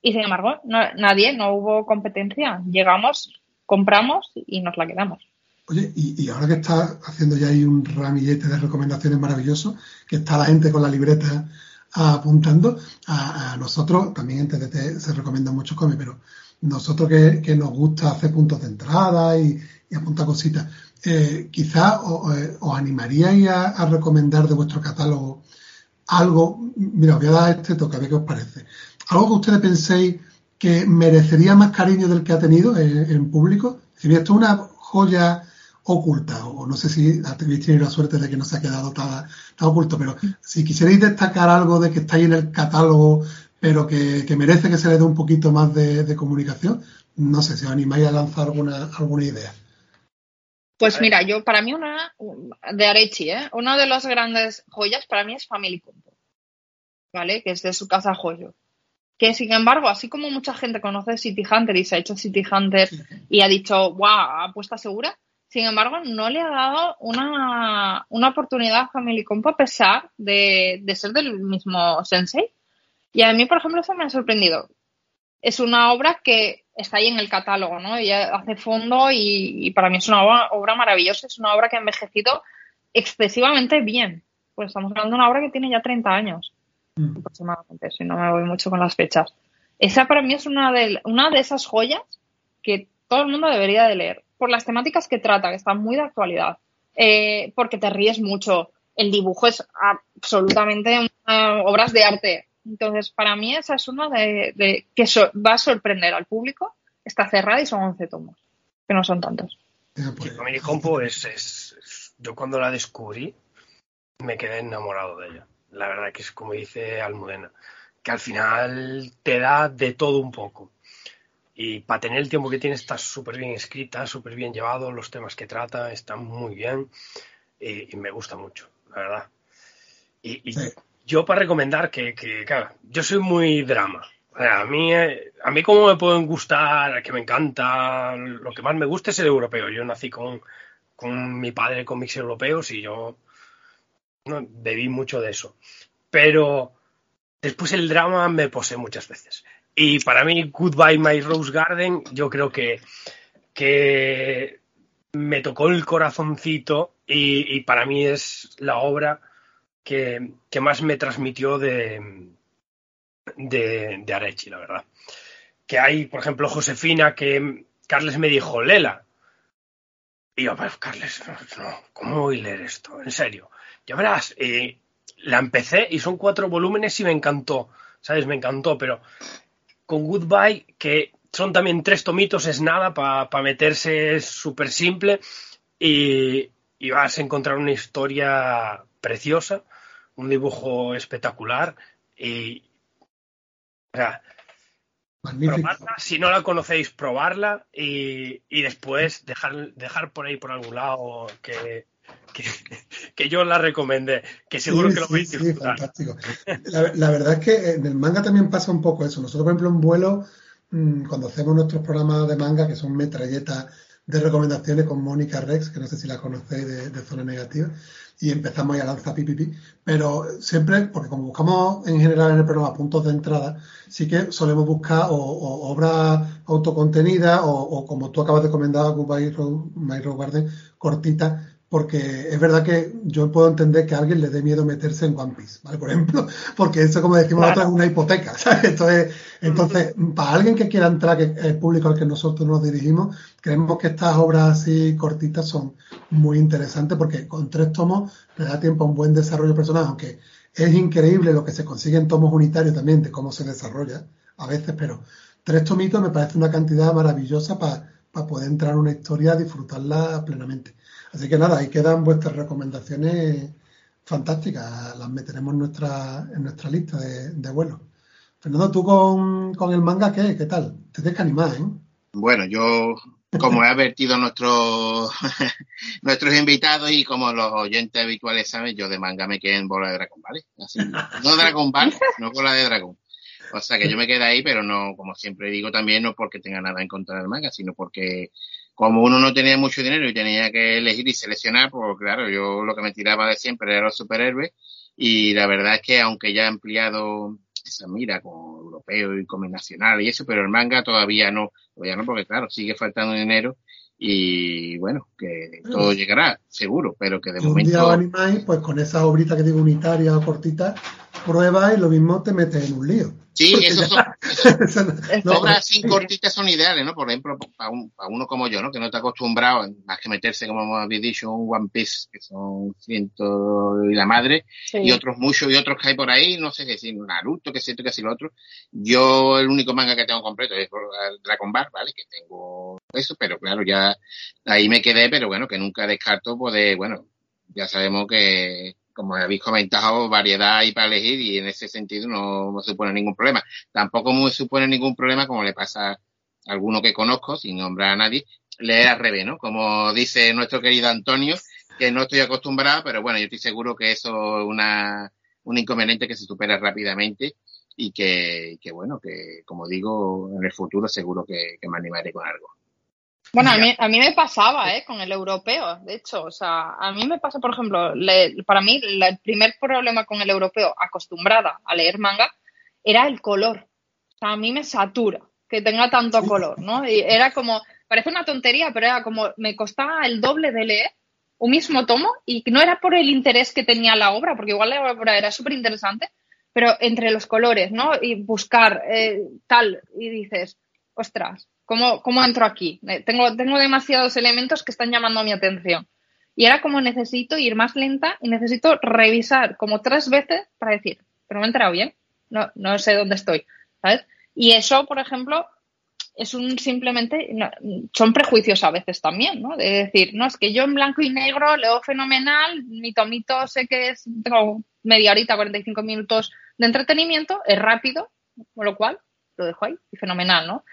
S2: Y sin embargo, nadie, no hubo competencia. Llegamos, compramos y nos la quedamos.
S5: Oye, y, ahora que está haciendo ya ahí un ramillete de recomendaciones maravilloso, que está la gente con la libreta apuntando, a, nosotros también en TDT se recomienda mucho cómics, pero nosotros que, nos gusta hacer puntos de entrada y, apuntar cositas, eh, quizás eh, os, animaríais a, recomendar de vuestro catálogo algo, mira, os voy a dar este toque, a ver qué os parece algo que ustedes penséis que merecería más cariño del que ha tenido en, público. Si esto es una joya oculta, o no sé si habéis tenido la suerte de que no se ha quedado tan, oculto, pero si quisierais destacar algo de que está ahí en el catálogo, pero que, merece que se le dé un poquito más de, comunicación, no sé si os animáis a lanzar alguna, idea.
S2: Pues mira, yo para mí una de Arechi, ¿eh? una de las grandes joyas para mí es Family Compo, ¿vale? Que es de su casa joyo que sin embargo, así como mucha gente conoce City Hunter y se ha hecho City Hunter y ha dicho, wow, apuesta segura, sin embargo, no le ha dado una, oportunidad a Family Comp a pesar de, ser del mismo sensei. Y a mí, por ejemplo, eso me ha sorprendido. Es una obra que está ahí en el catálogo, ¿no? Ella hace fondo y, para mí es una obra, obra, maravillosa, es una obra que ha envejecido excesivamente bien. Pues estamos hablando de una obra que tiene ya 30 años. Mm. aproximadamente, si no me voy mucho con las fechas. Esa para mí es una de, una de esas joyas que todo el mundo debería de leer, por las temáticas que trata, que están muy de actualidad, eh, porque te ríes mucho, el dibujo es absolutamente obras de arte. Entonces, para mí esa es una de, que va a sorprender al público. Está cerrada y son 11 tomos, que no son tantos.
S3: Pues, Family Compo es, yo cuando la descubrí me quedé enamorado de ella la verdad que es como dice Almudena, que al final te da de todo un poco. Y para tener el tiempo que tiene está súper bien escrita, súper bien llevado, los temas que trata están muy bien y, me gusta mucho, la verdad. Y, yo para recomendar que, claro, yo soy muy drama. a mí, eh, a mí como me pueden gustar, que me encanta, lo que más me gusta es el europeo. Yo nací con, con mi padre cómics europeos y yo no, bebí mucho de eso. Pero después el drama me posee muchas veces. Y para mí, Goodbye My Rose Garden, yo creo que, que me tocó el corazoncito y, para mí es la obra que, más me transmitió de, de, de, Arechi, la verdad. Que hay, por ejemplo, Josefina, que Carles me dijo, Lela. Y yo, pues, Carles, no, ¿cómo voy a leer esto? En serio. Ya verás, eh, la empecé y son cuatro volúmenes y me encantó, ¿sabes? Me encantó, pero con Goodbye, que son también tres tomitos, es nada, para meterse, es súper simple. Y, y vas a encontrar una historia preciosa, un dibujo espectacular y... probarla, si no la conocéis, probarla y, después dejar, dejar por ahí por algún lado que, que, yo la recomendé, que seguro que lo a disfrutar.
S5: fantástico. La, verdad es que en el manga también pasa un poco eso. Nosotros, por ejemplo, en vuelo, mm, cuando hacemos nuestros programas de manga, que son metralletas de recomendaciones con Mónica Rex, que no sé si la conocéis de, Zona Negativa, y empezamos ahí a lanzar pipipi, pero siempre, porque como buscamos en general en el programa puntos de entrada, sí que solemos buscar o, obras autocontenidas o, como tú acabas de comentar, Goodbye My Road Garden, cortitas, porque es verdad que yo puedo entender que a alguien le dé miedo meterse en One Piece, ¿vale? Por ejemplo, (laughs) porque eso, como decimos nosotros, es una hipoteca, ¿sabes? Entonces, entonces, para alguien que quiera entrar, que es el público al que nosotros nos dirigimos, creemos que estas obras así cortitas son muy interesantes porque con tres tomos le da tiempo a un buen desarrollo personal, aunque es increíble lo que se consigue en tomos unitarios también, de cómo se desarrolla a veces, pero tres tomitos me parece una cantidad maravillosa para poder entrar en una historia, disfrutarla plenamente. Así que nada, ahí quedan vuestras recomendaciones fantásticas. Las meteremos en nuestra, en nuestra lista de, de vuelos. Fernando, ¿tú con, el manga qué? ¿Qué tal? Te tienes que animar, ¿eh?
S4: Bueno, yo, como he advertido nuestros, (laughs) nuestros invitados y como los oyentes habituales saben, yo de manga me quedé en bola de dragón, ¿vale? Así, no Dragon Ball, no bola de dragón. O sea que yo me quedé ahí, pero no, como siempre digo también, no porque tenga nada en contra del manga, sino porque como uno no tenía mucho dinero y tenía que elegir y seleccionar, pues claro, yo lo que me tiraba de siempre era los superhéroes. Y la verdad es que aunque ya he ampliado esa mira con europeo y con nacional y eso, pero el manga todavía no, todavía no, porque claro, sigue faltando dinero y bueno, que todo llegará, seguro, pero que de momento...
S5: Un día pues con esa obrita que digo unitaria o cortita, prueba y lo mismo te metes en un lío.
S4: Sí, esos (laughs) son, obras sin cortitas son ideales, ¿no? Por ejemplo, para, uno como yo, ¿no? Que no está acostumbrado, más que meterse, como habéis dicho, un One Piece, que son ciento y la madre, y otros muchos, y otros que hay por ahí, no sé qué decir, Naruto, que siento que así lo otro. Yo, el único manga que tengo completo es Dragon Ball, ¿vale? Que tengo eso, pero claro, ya ahí me quedé, pero bueno, que nunca descarto poder, bueno, ya sabemos que como habéis comentado, variedad hay para elegir y en ese sentido no, me supone ningún problema. Tampoco me supone ningún problema, como le pasa a alguno que conozco, sin nombrar a nadie, leer al revés, ¿no? Como dice nuestro querido Antonio, que no estoy acostumbrado, pero bueno, yo estoy seguro que eso es una, un inconveniente que se supera rápidamente y que, que bueno, que como digo, en el futuro seguro que me animaré con algo.
S2: Bueno, a mí, a mí me pasaba, ¿eh? Con el europeo, de hecho. O sea, a mí me pasa, por ejemplo, para mí el primer problema con el europeo, acostumbrada a leer manga, era el color. O sea, a mí me satura que tenga tanto color, ¿no? Y era como, parece una tontería, pero era como, me costaba el doble de leer un mismo tomo y no era por el interés que tenía la obra, porque igual la obra era súper interesante, pero entre los colores, ¿no? Y buscar eh, tal, y dices, ostras, ¿cómo, ¿cómo entro aquí? Eh, tengo, tengo demasiados elementos que están llamando mi atención. Y era como necesito ir más lenta y necesito revisar como tres veces para decir, pero me he enterado bien, no, no sé dónde estoy, ¿sabes? Y eso, por ejemplo, es un simplemente, son prejuicios a veces también, ¿no? De decir, no, es que yo en blanco y negro leo fenomenal, mi tomito sé que es, tengo media horita, 45 minutos de entretenimiento, es rápido, con lo cual lo dejo ahí, y fenomenal, ¿no?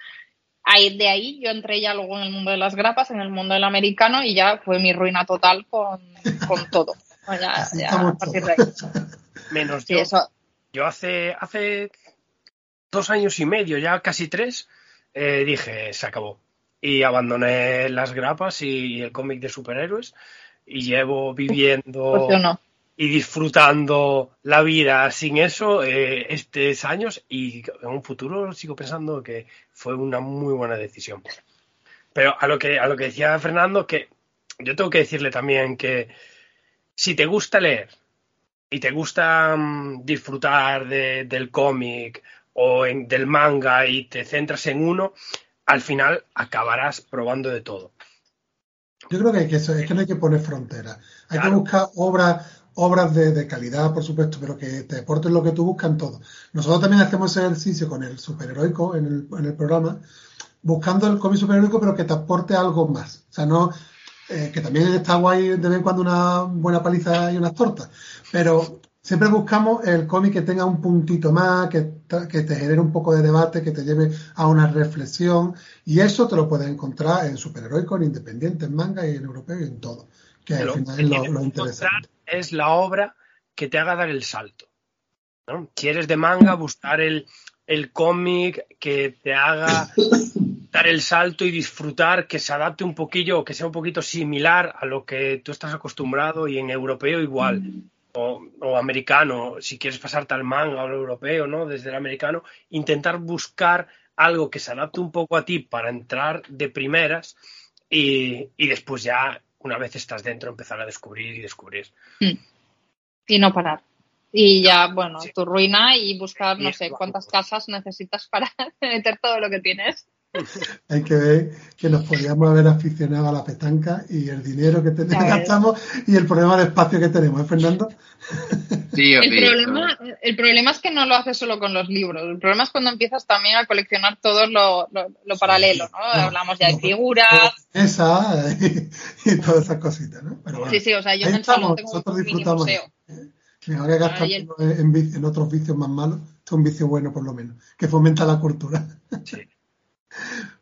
S2: Ahí, de ahí yo entré ya luego en el mundo de las grapas, en el mundo del americano, y ya fue mi ruina total con, todo. Ya, ya, a partir de ahí.
S3: Menos yo. Yo hace, hace dos años y medio, ya casi tres, eh, dije, se acabó. Y abandoné las grapas y el cómic de superhéroes y llevo viviendo y disfrutando la vida sin eso eh, estos años y en un futuro sigo pensando que fue una muy buena decisión. Pero a lo que, a lo que decía Fernando, que yo tengo que decirle también que si te gusta leer y te gusta mm, disfrutar del cómic o del manga y te centras en uno, al final acabarás probando de todo.
S5: Yo creo que, hay que es que no hay que poner fronteras. Hay que buscar obras obras de, calidad, por supuesto, pero que te aporten lo que tú buscas en todo. Nosotros también hacemos ese ejercicio con el superheroico en el, en el programa, buscando el cómic superheroico, pero que te aporte algo más. O sea, no, eh, que también está guay de vez en cuando una buena paliza y unas tortas, pero siempre buscamos el cómic que tenga un puntito más, que, que, te genere un poco de debate, que te lleve a una reflexión, y eso te lo puedes encontrar en superheroico, en independiente, en manga y en europeo y en todo, que al final es lo, interesante.
S3: Es la obra que te haga dar el salto. ¿no? Si eres de manga, buscar el, el cómic que te haga (laughs) dar el salto y disfrutar, que se adapte un poquillo o que sea un poquito similar a lo que tú estás acostumbrado y en europeo igual. O, americano, si quieres pasarte al manga o al europeo, ¿no? Desde el americano, intentar buscar algo que se adapte un poco a ti para entrar de primeras y, después ya, una vez estás dentro, empezar a descubrir y descubrir.
S2: Mm. Y no parar. Y ya, bueno, tu ruina y buscar, no sé, cuántas casas necesitas para (laughs) meter todo lo que tienes. (laughs)
S5: Hay que ver que nos podríamos haber aficionado a la petanca y el dinero que tenemos, (laughs) gastamos y el problema de espacio que tenemos, ¿eh, Fernando?
S2: Sí, el, problema, el problema es que no lo haces solo con los libros. El problema es cuando empiezas también a coleccionar todo lo, lo, paralelo, ¿no? Hablamos ya de figuras.
S5: Esa (laughs) y, todas esas cositas, ¿no?
S2: sí, sí, o sea, yo en el salón tengo
S5: nosotros un disfrutamos. Museo. Mejor que gastar en, en, otros vicios más malos, es un vicio bueno por lo menos, que fomenta la cultura. Sí.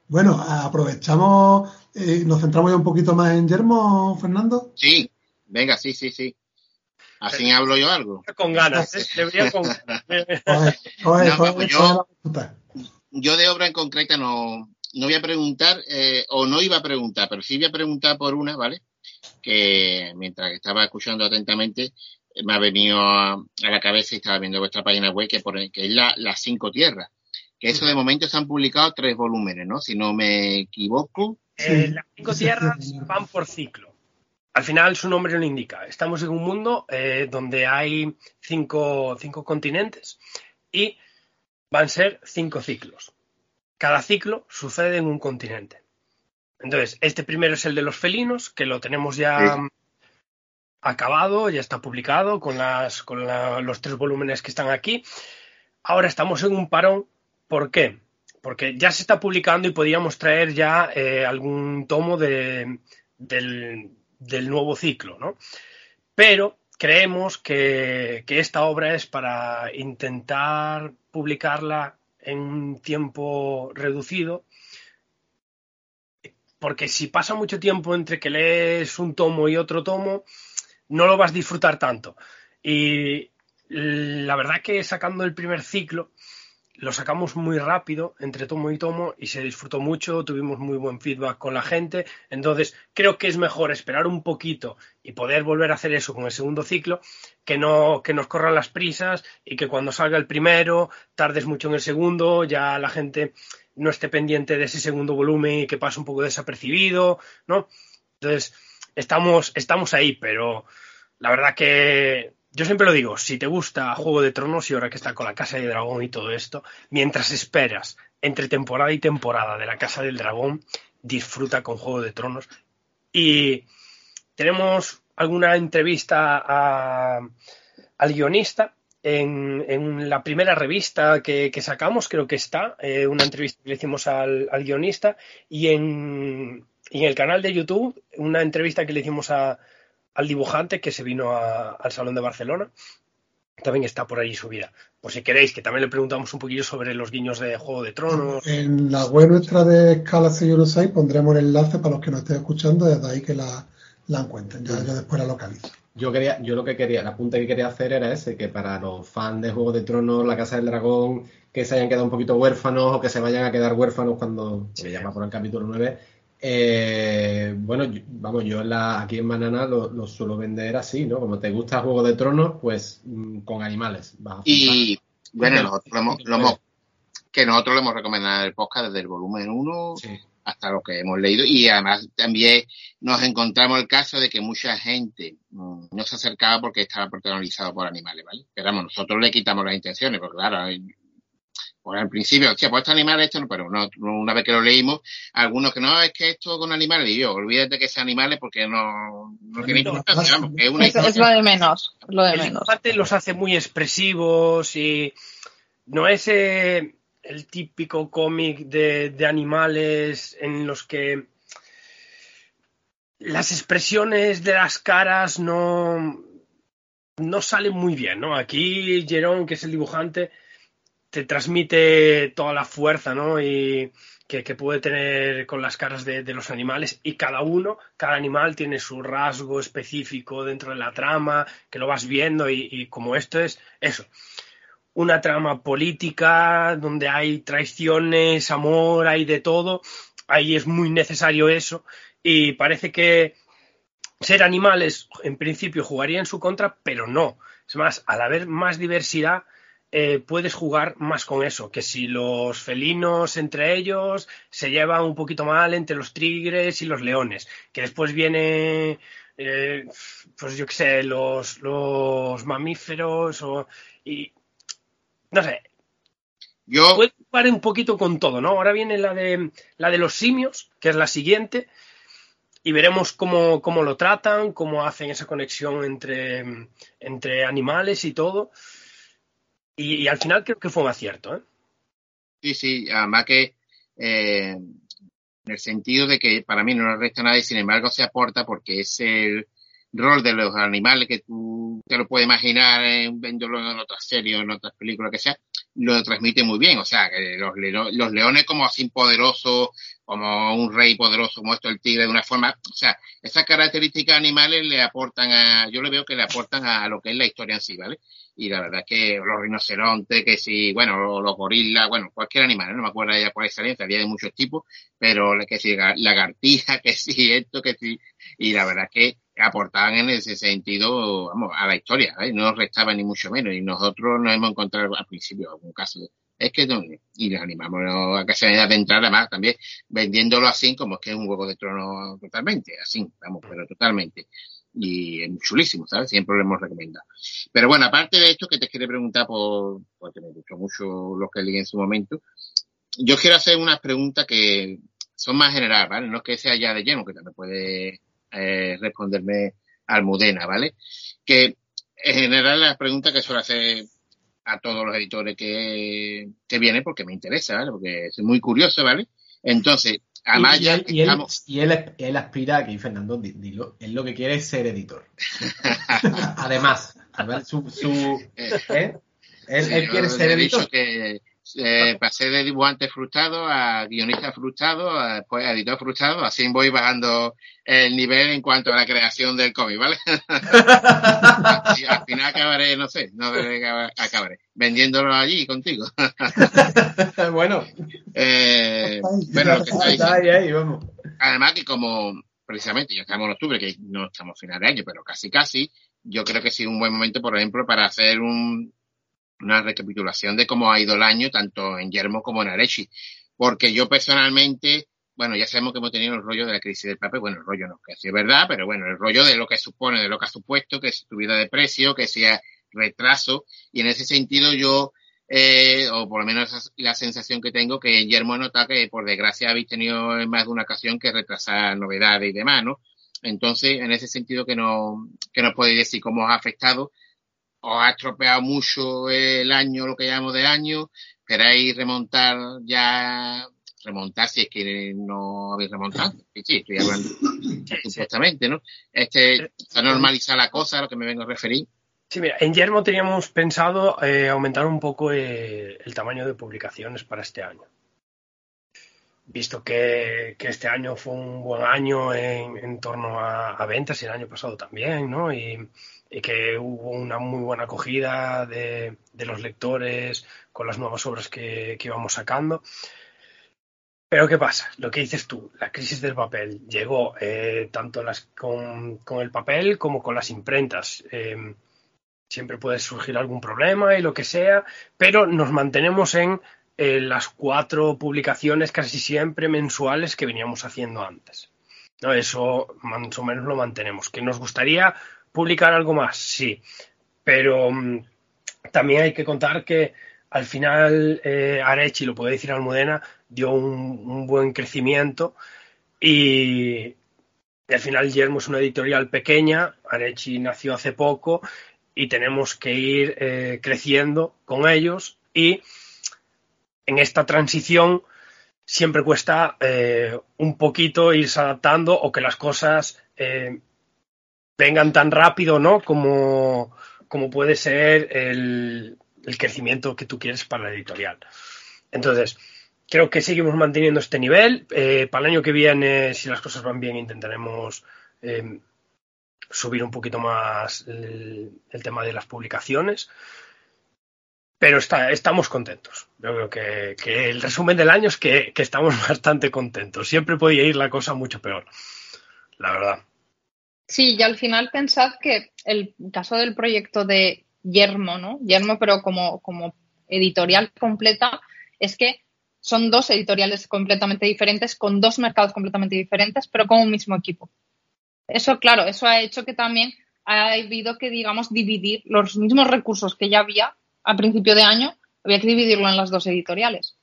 S5: Bueno, aprovechamos y eh, nos centramos ya un poquito más en Yermo, Fernando.
S4: Sí, venga, sí, sí, sí. Así hablo yo algo.
S3: Con ganas, ¿eh? Debería con (laughs)
S4: yo, de obra en concreta no, no voy a preguntar, eh, o no iba a preguntar, pero sí voy a preguntar por una, ¿vale? Que mientras estaba escuchando atentamente, me ha venido a, la cabeza y estaba viendo vuestra página web, que, por, que es la, las cinco tierras que eso de momento se han publicado tres volúmenes, ¿no? Si no me equivoco.
S3: Eh, las cinco tierras van por ciclo. Al final su nombre lo indica. Estamos en un mundo eh, donde hay cinco, cinco continentes y van a ser cinco ciclos. Cada ciclo sucede en un continente. Entonces, este primero es el de los felinos, que lo tenemos ya acabado, ya está publicado con, las, con los tres volúmenes que están aquí. Ahora estamos en un parón ¿Por qué? Porque ya se está publicando y podríamos traer ya eh, algún tomo del, nuevo ciclo, ¿no? Pero creemos que, esta obra es para intentar publicarla en un tiempo reducido, porque si pasa mucho tiempo entre que lees un tomo y otro tomo, no lo vas a disfrutar tanto. Y la verdad que sacando el primer ciclo, lo sacamos muy rápido entre tomo y tomo y se disfrutó mucho, tuvimos muy buen feedback con la gente, entonces creo que es mejor esperar un poquito y poder volver a hacer eso con el segundo ciclo que no que nos corran las prisas y que cuando salga el primero tardes mucho en el segundo, ya la gente no esté pendiente de ese segundo volumen y que pase un poco desapercibido, ¿no? Entonces, estamos estamos ahí, pero la verdad que yo siempre lo digo, si te gusta Juego de Tronos y ahora que está con la Casa de Dragón y todo esto, mientras esperas entre temporada y temporada de la Casa del Dragón, disfruta con Juego de Tronos. Y tenemos alguna entrevista al guionista en, la primera revista que, sacamos, creo que está, eh, una entrevista que le hicimos al, guionista, y en, y en el canal de YouTube, una entrevista que le hicimos a, al dibujante que se vino al Salón de Barcelona. También está por ahí subida. Por si queréis, que también le preguntamos un poquillo sobre los guiños de Juego de Tronos.
S5: En la web nuestra de Scala 616 pondremos el enlace para los que nos estén escuchando, desde ahí que la, la encuentren. Ya, yo después la localizo.
S1: Yo quería, yo lo que quería, el apunte que quería hacer era ese, que para los fans de Juego de Tronos, La Casa del Dragón, que se hayan quedado un poquito huérfanos o que se vayan a quedar huérfanos cuando se llama por el capítulo 9, eh, bueno, vamos, yo aquí en Banana lo, suelo vender así, ¿no? Como te gusta Juego de Tronos, pues mm, con animales.
S4: y bueno, nosotros lo hemos, que nosotros le hemos recomendado el podcast desde el volumen 1 hasta lo que hemos leído y además también nos encontramos el caso de que mucha gente mm, no se acercaba porque estaba protagonizado por animales, ¿vale? Pero vamos, nosotros le quitamos las intenciones, porque claro, pues al principio, hostia, pues este animal, esto no, pero una vez que lo leímos, algunos que no, es que esto con animales, y yo, olvídate que sean animales porque no, no tiene importancia,
S2: es, lo de menos, lo de menos.
S3: los hace muy expresivos y no es eh, el típico cómic de, de animales en los que las expresiones de las caras no, no salen muy bien, ¿no? Aquí Jerón, que es el dibujante, te transmite toda la fuerza, ¿no? Y que, puede tener con las caras de, los animales y cada uno, cada animal tiene su rasgo específico dentro de la trama, que lo vas viendo y, como esto es eso, una trama política donde hay traiciones, amor, hay de todo, ahí es muy necesario eso y parece que ser animales en principio jugaría en su contra, pero no. Es más, al haber más diversidad, eh, puedes jugar más con eso, que si los felinos entre ellos se llevan un poquito mal entre los tigres y los leones, que después viene, eh, pues yo qué sé, los, los mamíferos o, y no sé. Yo... Puedes jugar un poquito con todo, ¿no? Ahora viene la de, la de los simios, que es la siguiente, y veremos cómo, cómo lo tratan, cómo hacen esa conexión entre, entre animales y todo. Y, al final creo que fue un acierto. ¿eh?
S4: Sí, sí, además que eh, en el sentido de que para mí no le resta nada y sin embargo se aporta porque es el rol de los animales que tú te lo puedes imaginar en, viéndolo en otras series o en otras películas que sea, lo transmite muy bien. O sea, los, los leones como así poderosos, como un rey poderoso como esto el tigre de una forma, o sea, esas características animales le aportan a, yo le veo que le aportan a lo que es la historia en sí, ¿vale? y la verdad es que los rinocerontes, que si, bueno, los, gorilas, bueno, cualquier animal, no me acuerdo ya cuál es salida, había de muchos tipos, pero que si lagartija, (laughs) que si esto, que si, y la verdad que aportaban en ese sentido, vamos, a la historia, ¿eh? no restaban ni mucho menos, y nosotros nos hemos encontrado al principio algún caso de, es que no, y nos animamos a que se adentrar además también vendiéndolo así como es que es un huevo de trono totalmente, así, vamos, pero totalmente y es chulísimo, ¿sabes? Siempre lo hemos recomendado. Pero bueno, aparte de esto que te quiero preguntar por, porque me gustó mucho lo que leí en su momento, yo quiero hacer unas preguntas que son más generales, ¿vale? No es que sea ya de lleno, que también puede eh, responderme Almudena, ¿vale? Que en general las preguntas que suelo hacer a todos los editores que, que vienen porque me interesa, ¿vale? Porque soy muy curioso, ¿vale? Entonces, Además,
S1: y, él, y, él, aspira a que Fernando, dilo, él lo que quiere es ser editor. (laughs) Además, su, su ¿eh? él, quiere ser editor.
S4: Que, eh, pasé de dibujante frustrado a guionista frustrado, a, después a editor frustrado, así voy bajando el nivel en cuanto a la creación del cómic, ¿vale? (laughs) al final acabaré, no sé, no acabaré vendiéndolo allí contigo. (laughs)
S1: bueno.
S4: Eh, bueno, lo que está ahí, ahí, vamos. Además que como precisamente ya estamos en octubre, que no estamos final de año, pero casi casi, yo creo que sí un buen momento, por ejemplo, para hacer un, una recapitulación de cómo ha ido el año, tanto en Yermo como en Arechi. Porque yo personalmente, bueno, ya sabemos que hemos tenido el rollo de la crisis del papel, bueno, el rollo no, que sí es verdad, pero bueno, el rollo de lo que supone, de lo que ha supuesto, que es subida de precio, que sea retraso, y en ese sentido yo, eh, o por lo menos la sensación que tengo, que Yermo nota que por desgracia habéis tenido en más de una ocasión que retrasar novedades y demás, ¿no? Entonces, en ese sentido que no, que nos podéis decir cómo os ha afectado os ha estropeado mucho el año, lo que llamamos de año, queréis remontar ya, remontar si es que no habéis remontado. Sí, sí, estoy hablando supuestamente, ¿no? Este, a normalizar la cosa, a lo que me vengo a referir.
S3: Sí, mira, en Yermo teníamos pensado eh, aumentar un poco eh, el tamaño de publicaciones para este año. Visto que, este año fue un buen año en, torno a, a, ventas y el año pasado también, ¿no? Y, y que hubo una muy buena acogida de, los lectores con las nuevas obras que, íbamos sacando. Pero ¿qué pasa? Lo que dices tú, la crisis del papel llegó eh, tanto las, con, el papel como con las imprentas. Em, siempre puede surgir algún problema y lo que sea, pero nos mantenemos en eh, las cuatro publicaciones casi siempre mensuales que veníamos haciendo antes. ¿no? Eso más o menos lo mantenemos. Que nos gustaría publicar algo más, sí, pero mm, también hay que contar que al final eh, Arechi, lo puede decir Almudena, dio un, buen crecimiento y, al final Yermo es una editorial pequeña, Arechi nació hace poco y tenemos que ir eh, creciendo con ellos y en esta transición siempre cuesta eh, un poquito irse adaptando o que las cosas vengan tan rápido, ¿no? Como, como puede ser el, el crecimiento que tú quieres para la editorial. Entonces, creo que seguimos manteniendo este nivel. Eh, para el año que viene, si las cosas van bien, intentaremos eh, subir un poquito más el, tema de las publicaciones. Pero está, estamos contentos. Yo creo que, el resumen del año es que, estamos (laughs) bastante contentos. Siempre podía ir la cosa mucho peor, la verdad.
S2: Sí, y al final pensad que el caso del proyecto de Yermo, ¿no? Yermo, pero como, como editorial completa, es que son dos editoriales completamente diferentes, con dos mercados completamente diferentes, pero con un mismo equipo. Eso, claro, eso ha hecho que también ha habido que, digamos, dividir los mismos recursos que ya había a principio de año, había que dividirlo en las dos editoriales.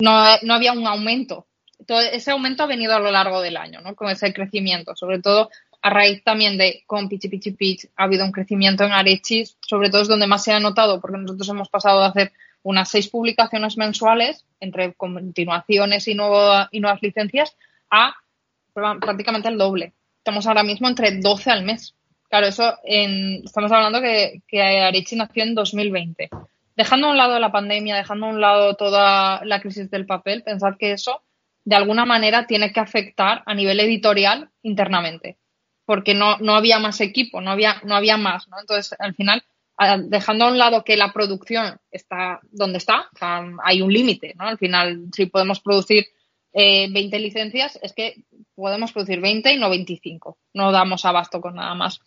S2: No, había un aumento. Todo ese aumento ha venido a lo largo del año, ¿no? Con ese crecimiento, sobre todo a raíz también de con Pichi Pichi Pitch ha habido un crecimiento en Arechis, sobre todo es donde más se ha notado, porque nosotros hemos pasado de hacer unas seis publicaciones mensuales entre continuaciones y, y nuevas licencias a prácticamente el doble. Estamos ahora mismo entre 12 al mes. Claro, eso estamos hablando que, que Arechi nació en 2020. Dejando a un lado la pandemia, dejando a un lado toda la crisis del papel, pensad que eso de alguna manera tiene que afectar a nivel editorial internamente, porque no, no había más equipo, no había, no había más, ¿no? Entonces, al final, dejando a un lado que la producción está donde está, hay un límite, ¿no? Al final, si podemos producir 20 eh, licencias, es que podemos producir 20 y no 25. No damos abasto con nada más.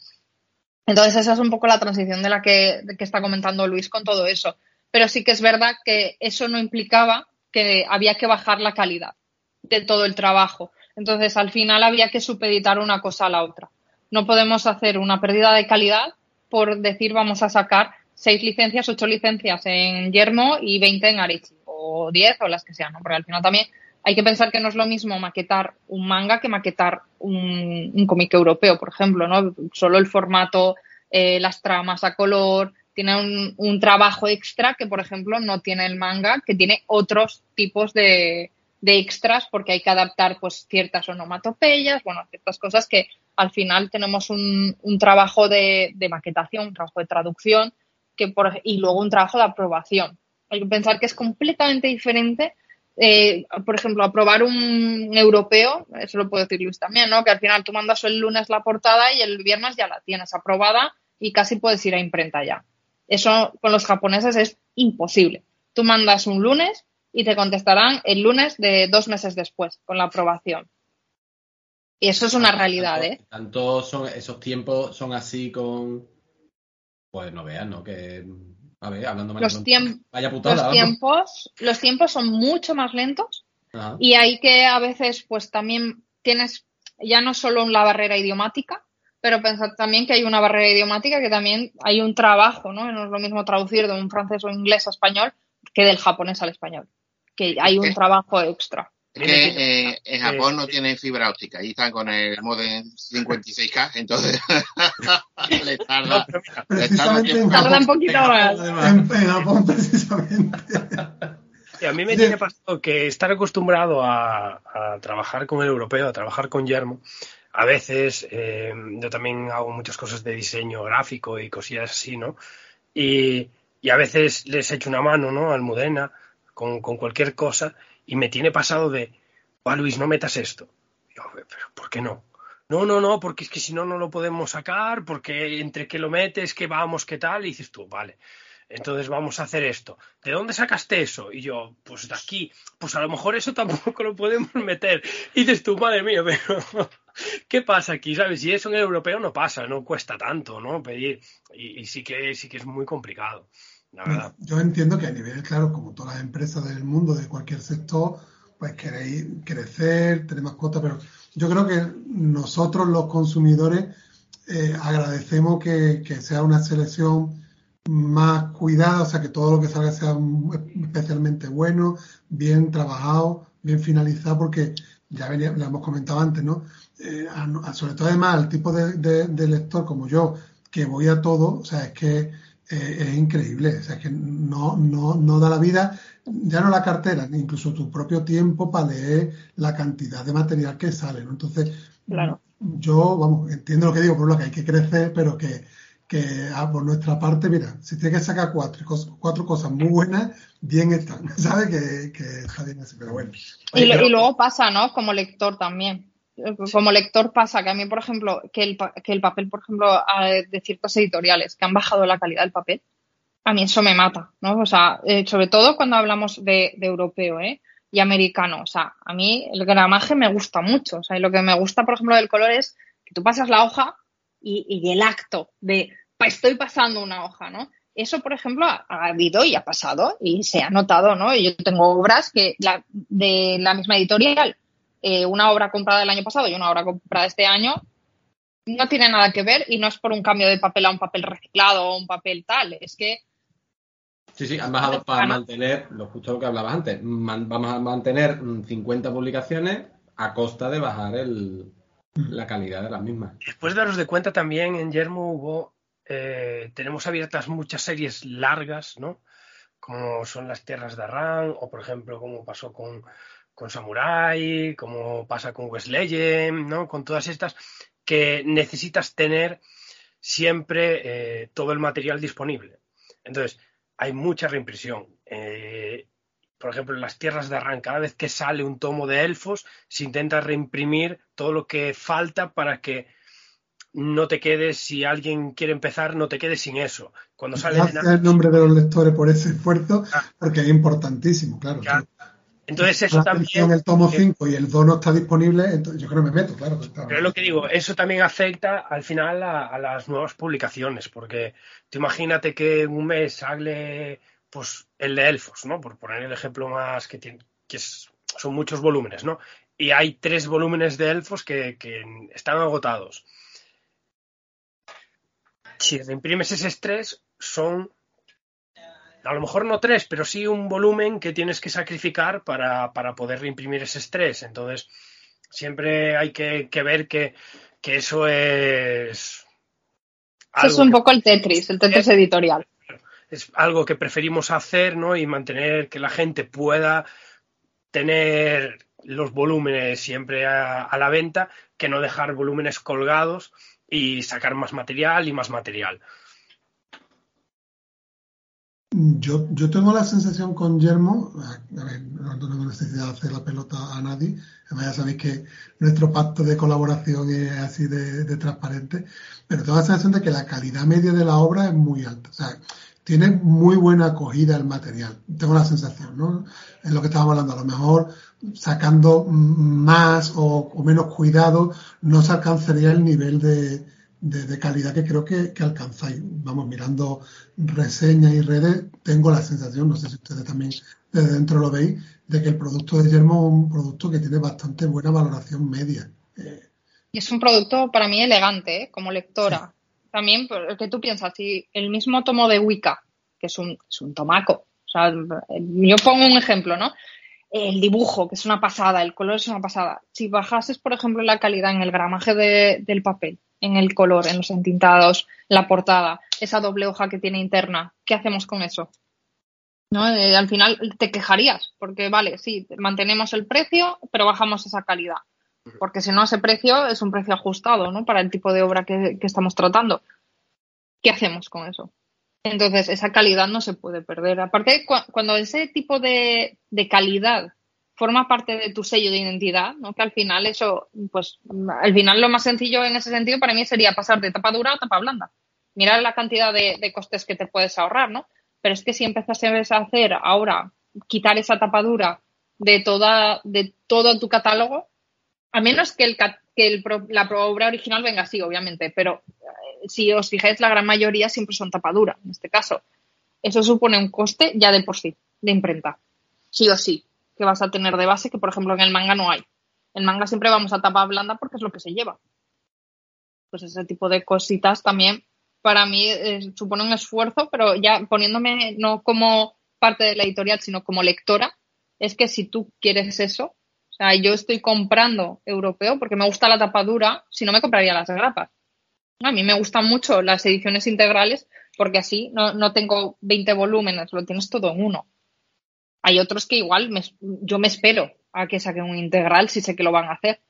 S2: Entonces, esa es un poco la transición de la que, que está comentando Luis con todo eso. Pero sí que es verdad que eso no implicaba que había que bajar la calidad de todo el trabajo. Entonces, al final había que supeditar una cosa a la otra. No podemos hacer una pérdida de calidad por decir vamos a sacar seis licencias, ocho licencias en Yermo y 20 en Arechi, o 10 o las que sean, ¿no? Porque al final también hay que pensar que no es lo mismo maquetar un manga que maquetar un, cómic europeo, por ejemplo, ¿no? Solo el formato, eh, las tramas a color, tiene un, trabajo extra que, por ejemplo, no tiene el manga, que tiene otros tipos de, de extras porque hay que adaptar pues ciertas onomatopeyas, bueno, ciertas cosas que al final tenemos un, un trabajo de, maquetación, un trabajo de traducción que por, y luego un trabajo de aprobación. Hay que pensar que es completamente diferente. Eh, por ejemplo, aprobar un europeo, eso lo puede decir Luis también, ¿no? Que al final tú mandas el lunes la portada y el viernes ya la tienes aprobada y casi puedes ir a imprenta ya. Eso con los japoneses es imposible. Tú mandas un lunes y te contestarán el lunes de dos meses después con la aprobación. Y eso es una realidad, ¿eh?
S1: Tanto son, esos tiempos son así con. Pues no veas, ¿no? Que. A ver, hablando
S2: los, (laughs) los tiempos Los tiempos son mucho más lentos y hay que a veces, pues también tienes ya no solo la barrera idiomática, pero pensar también que hay una barrera idiomática que también hay un trabajo, ¿no? No es lo mismo traducir de un francés o inglés a español que del japonés al español, que hay un trabajo extra.
S4: Es que eh, en Japón no tienen fibra óptica y están con el modem 56K, (laughs) entonces (laughs) le tarda,
S2: tarda, un poquito más.
S5: En, Japón, precisamente.
S3: a mí me tiene pasado que estar acostumbrado a, trabajar con el europeo, a trabajar con Yermo, a veces eh, yo también hago muchas cosas de diseño gráfico y cosillas así, ¿no? Y, y a veces les echo una mano, ¿no? Al Mudena con, con cualquier cosa y me tiene pasado de, ah, Luis, no metas esto. yo, pero ¿por qué no? No, no, no, porque es que si no, no lo podemos sacar, porque entre que lo metes, que vamos, qué tal, y dices tú, vale, entonces vamos a hacer esto. ¿De dónde sacaste eso? Y yo, pues de aquí, pues a lo mejor eso tampoco lo podemos (laughs) meter. Y dices tú, madre mía, pero (laughs) ¿qué pasa aquí? ¿Sabes? Si eso en el europeo no pasa, no cuesta tanto, ¿no? Pedir. Y, y sí que sí que es muy complicado.
S5: Yo entiendo que a nivel, claro, como todas las empresas del mundo, de cualquier sector, pues queréis crecer, tener más cuotas, pero yo creo que nosotros los consumidores eh, agradecemos que, sea una selección más cuidada, o sea, que todo lo que salga sea especialmente bueno, bien trabajado, bien finalizado, porque ya venía, lo hemos comentado antes, ¿no? Eh, sobre todo además al tipo de, de lector como yo, que voy a todo, o sea, es que eh, es increíble. O sea, que no, no, no da la vida, ya no la cartera, incluso tu propio tiempo para leer la cantidad de material que sale. ¿no? Entonces, yo, vamos, entiendo lo que digo, por lo que hay que crecer, pero que, que ah, por nuestra parte, mira, si tiene que sacar cuatro, cuatro cosas muy buenas, bien están, (laughs) ¿sabes? Que, que está bien así, pero bueno.
S2: y, luego pasa, ¿no? Como lector también. Como lector pasa que a mí, por ejemplo, que el, que el papel, por ejemplo, de ciertos editoriales que han bajado la calidad del papel, a mí eso me mata, ¿no? O sea, eh, sobre todo cuando hablamos de, europeo, ¿eh? y americano. O sea, a mí el gramaje me gusta mucho. O sea, y lo que me gusta, por ejemplo, del color es que tú pasas la hoja y, y el acto de estoy pasando una hoja, ¿no? Eso, por ejemplo, ha, habido y ha pasado y se ha notado, ¿no? Yo tengo obras que de la misma editorial, eh, una obra comprada el año pasado y una obra comprada este año, no tiene nada que ver y no es por un cambio de papel a un papel reciclado o un papel tal, es que
S1: Sí, sí, han bajado para mantener, lo justo lo que hablabas antes, vamos a mantener 50 mm, publicaciones a costa de bajar el, la calidad de las mismas.
S3: Después de daros de cuenta también en Yermo hubo, eh, tenemos abiertas muchas series largas, ¿no? Como son las Tierras de Arran, o por ejemplo como pasó con, con Samurai, como pasa con West Legend, ¿no? Con todas estas que necesitas tener siempre eh, todo el material disponible. Entonces, hay mucha reimpresión. Eh, por ejemplo, en las tierras de Arran, cada vez que sale un tomo de elfos, se intenta reimprimir todo lo que falta para que no te quedes, si alguien quiere empezar, no te quedes sin eso. Cuando sale
S5: Gracias el nombre de los lectores por ese esfuerzo, ah. porque es importantísimo, claro.
S3: Entonces eso también...
S5: el tomo 5 y el 2 no está disponible, entonces yo creo que me meto, claro.
S3: Pero es lo que digo, eso también afecta al final a, las nuevas publicaciones, porque tú imagínate que un mes sale pues el de Elfos, ¿no? Por poner el ejemplo más que tiene, que son muchos volúmenes, ¿no? Y hay tres volúmenes de Elfos que, que están agotados. Si reimprimes ese estrés, son a lo mejor no tres, pero sí un volumen que tienes que sacrificar para, poder reimprimir ese estrés. Entonces, siempre hay que, ver que, eso es...
S2: Eso es un poco el Tetris, el Tetris editorial.
S3: Es algo que preferimos hacer, ¿no? Y mantener que la gente pueda tener los volúmenes siempre a la venta, que no dejar volúmenes colgados y sacar más material y más material.
S5: Yo, yo tengo la sensación con Yermo, a ver, no tengo necesidad de hacer la pelota a nadie, además ya sabéis que nuestro pacto de colaboración es así de, transparente, pero tengo la sensación de que la calidad media de la obra es muy alta, o sea, tiene muy buena acogida el material, tengo la sensación, ¿no? Es lo que estábamos hablando, a lo mejor sacando más o menos cuidado no se alcanzaría el nivel de, de, calidad que creo que, alcanzáis. Vamos, mirando reseñas y redes, tengo la sensación, no sé si ustedes también desde dentro lo veis, de que el producto de Yermo es un producto que tiene bastante buena valoración media.
S2: Y es un producto para mí elegante, ¿eh? como lectora. También, que tú piensas, si el mismo tomo de Wicca, que es un, es un tomaco, o sea, yo pongo un ejemplo, ¿no? El dibujo, que es una pasada, el color es una pasada. Si bajases, por ejemplo, la calidad en el gramaje del papel en el color, en los entintados, la portada, esa doble hoja que tiene interna. ¿Qué hacemos con eso? ¿No? Eh, al final te quejarías, porque vale, sí, mantenemos el precio, pero bajamos esa calidad. Porque si no, ese precio es un precio ajustado, ¿no? Para el tipo de obra que, estamos tratando. ¿Qué hacemos con eso? Entonces, esa calidad no se puede perder. Aparte, cuando ese tipo de, de calidad forma parte de tu sello de identidad, ¿no? Que al final eso, pues, al final lo más sencillo en ese sentido para mí sería pasar de tapa dura a tapa blanda. Mirar la cantidad de, costes que te puedes ahorrar, ¿no? Pero es que si empiezas a hacer ahora, quitar esa tapa dura de toda, de todo tu catálogo, a menos que el, que el, la obra original venga así, obviamente, pero eh, si os fijáis, la gran mayoría siempre son tapadura, en este caso. Eso supone un coste ya de por sí, de imprenta. Sí o sí que vas a tener de base que, por ejemplo, en el manga no hay. En manga siempre vamos a tapa blanda porque es lo que se lleva. Pues ese tipo de cositas también para mí eh, supone un esfuerzo, pero ya poniéndome no como parte de la editorial, sino como lectora, es que si tú quieres eso, o sea, yo estoy comprando europeo porque me gusta la tapadura, si no me compraría las grapas. A mí me gustan mucho las ediciones integrales porque así no, no tengo 20 volúmenes, lo tienes todo en uno. Hay otros que igual yo me espero a que saquen un integral si sé que lo van a hacer.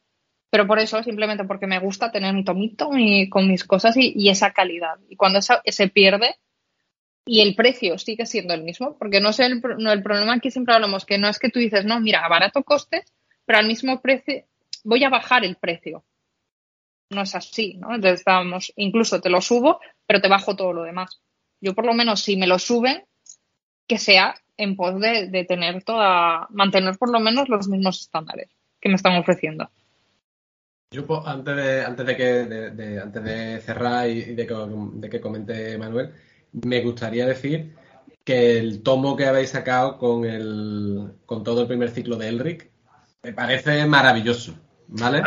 S2: pero por eso, simplemente porque me gusta tener mi tomito y, con mis cosas y, esa calidad. Y cuando eso se pierde y el precio sigue siendo el mismo, porque no sé, el, el problema aquí siempre hablamos que no es que tú dices, no, mira, a barato coste, pero al mismo precio voy a bajar el precio. No es así, ¿no? Entonces estábamos, incluso te lo subo, pero te bajo todo lo demás. Yo por lo menos si me lo suben, que sea en pos de, tener toda, mantener por lo menos los mismos estándares que me están ofreciendo.
S1: Yo antes de, antes de que antes de cerrar y, de, que, de que comente Manuel, me gustaría decir que el tomo que habéis sacado con el con todo el primer ciclo de Elric me parece maravilloso, ¿vale?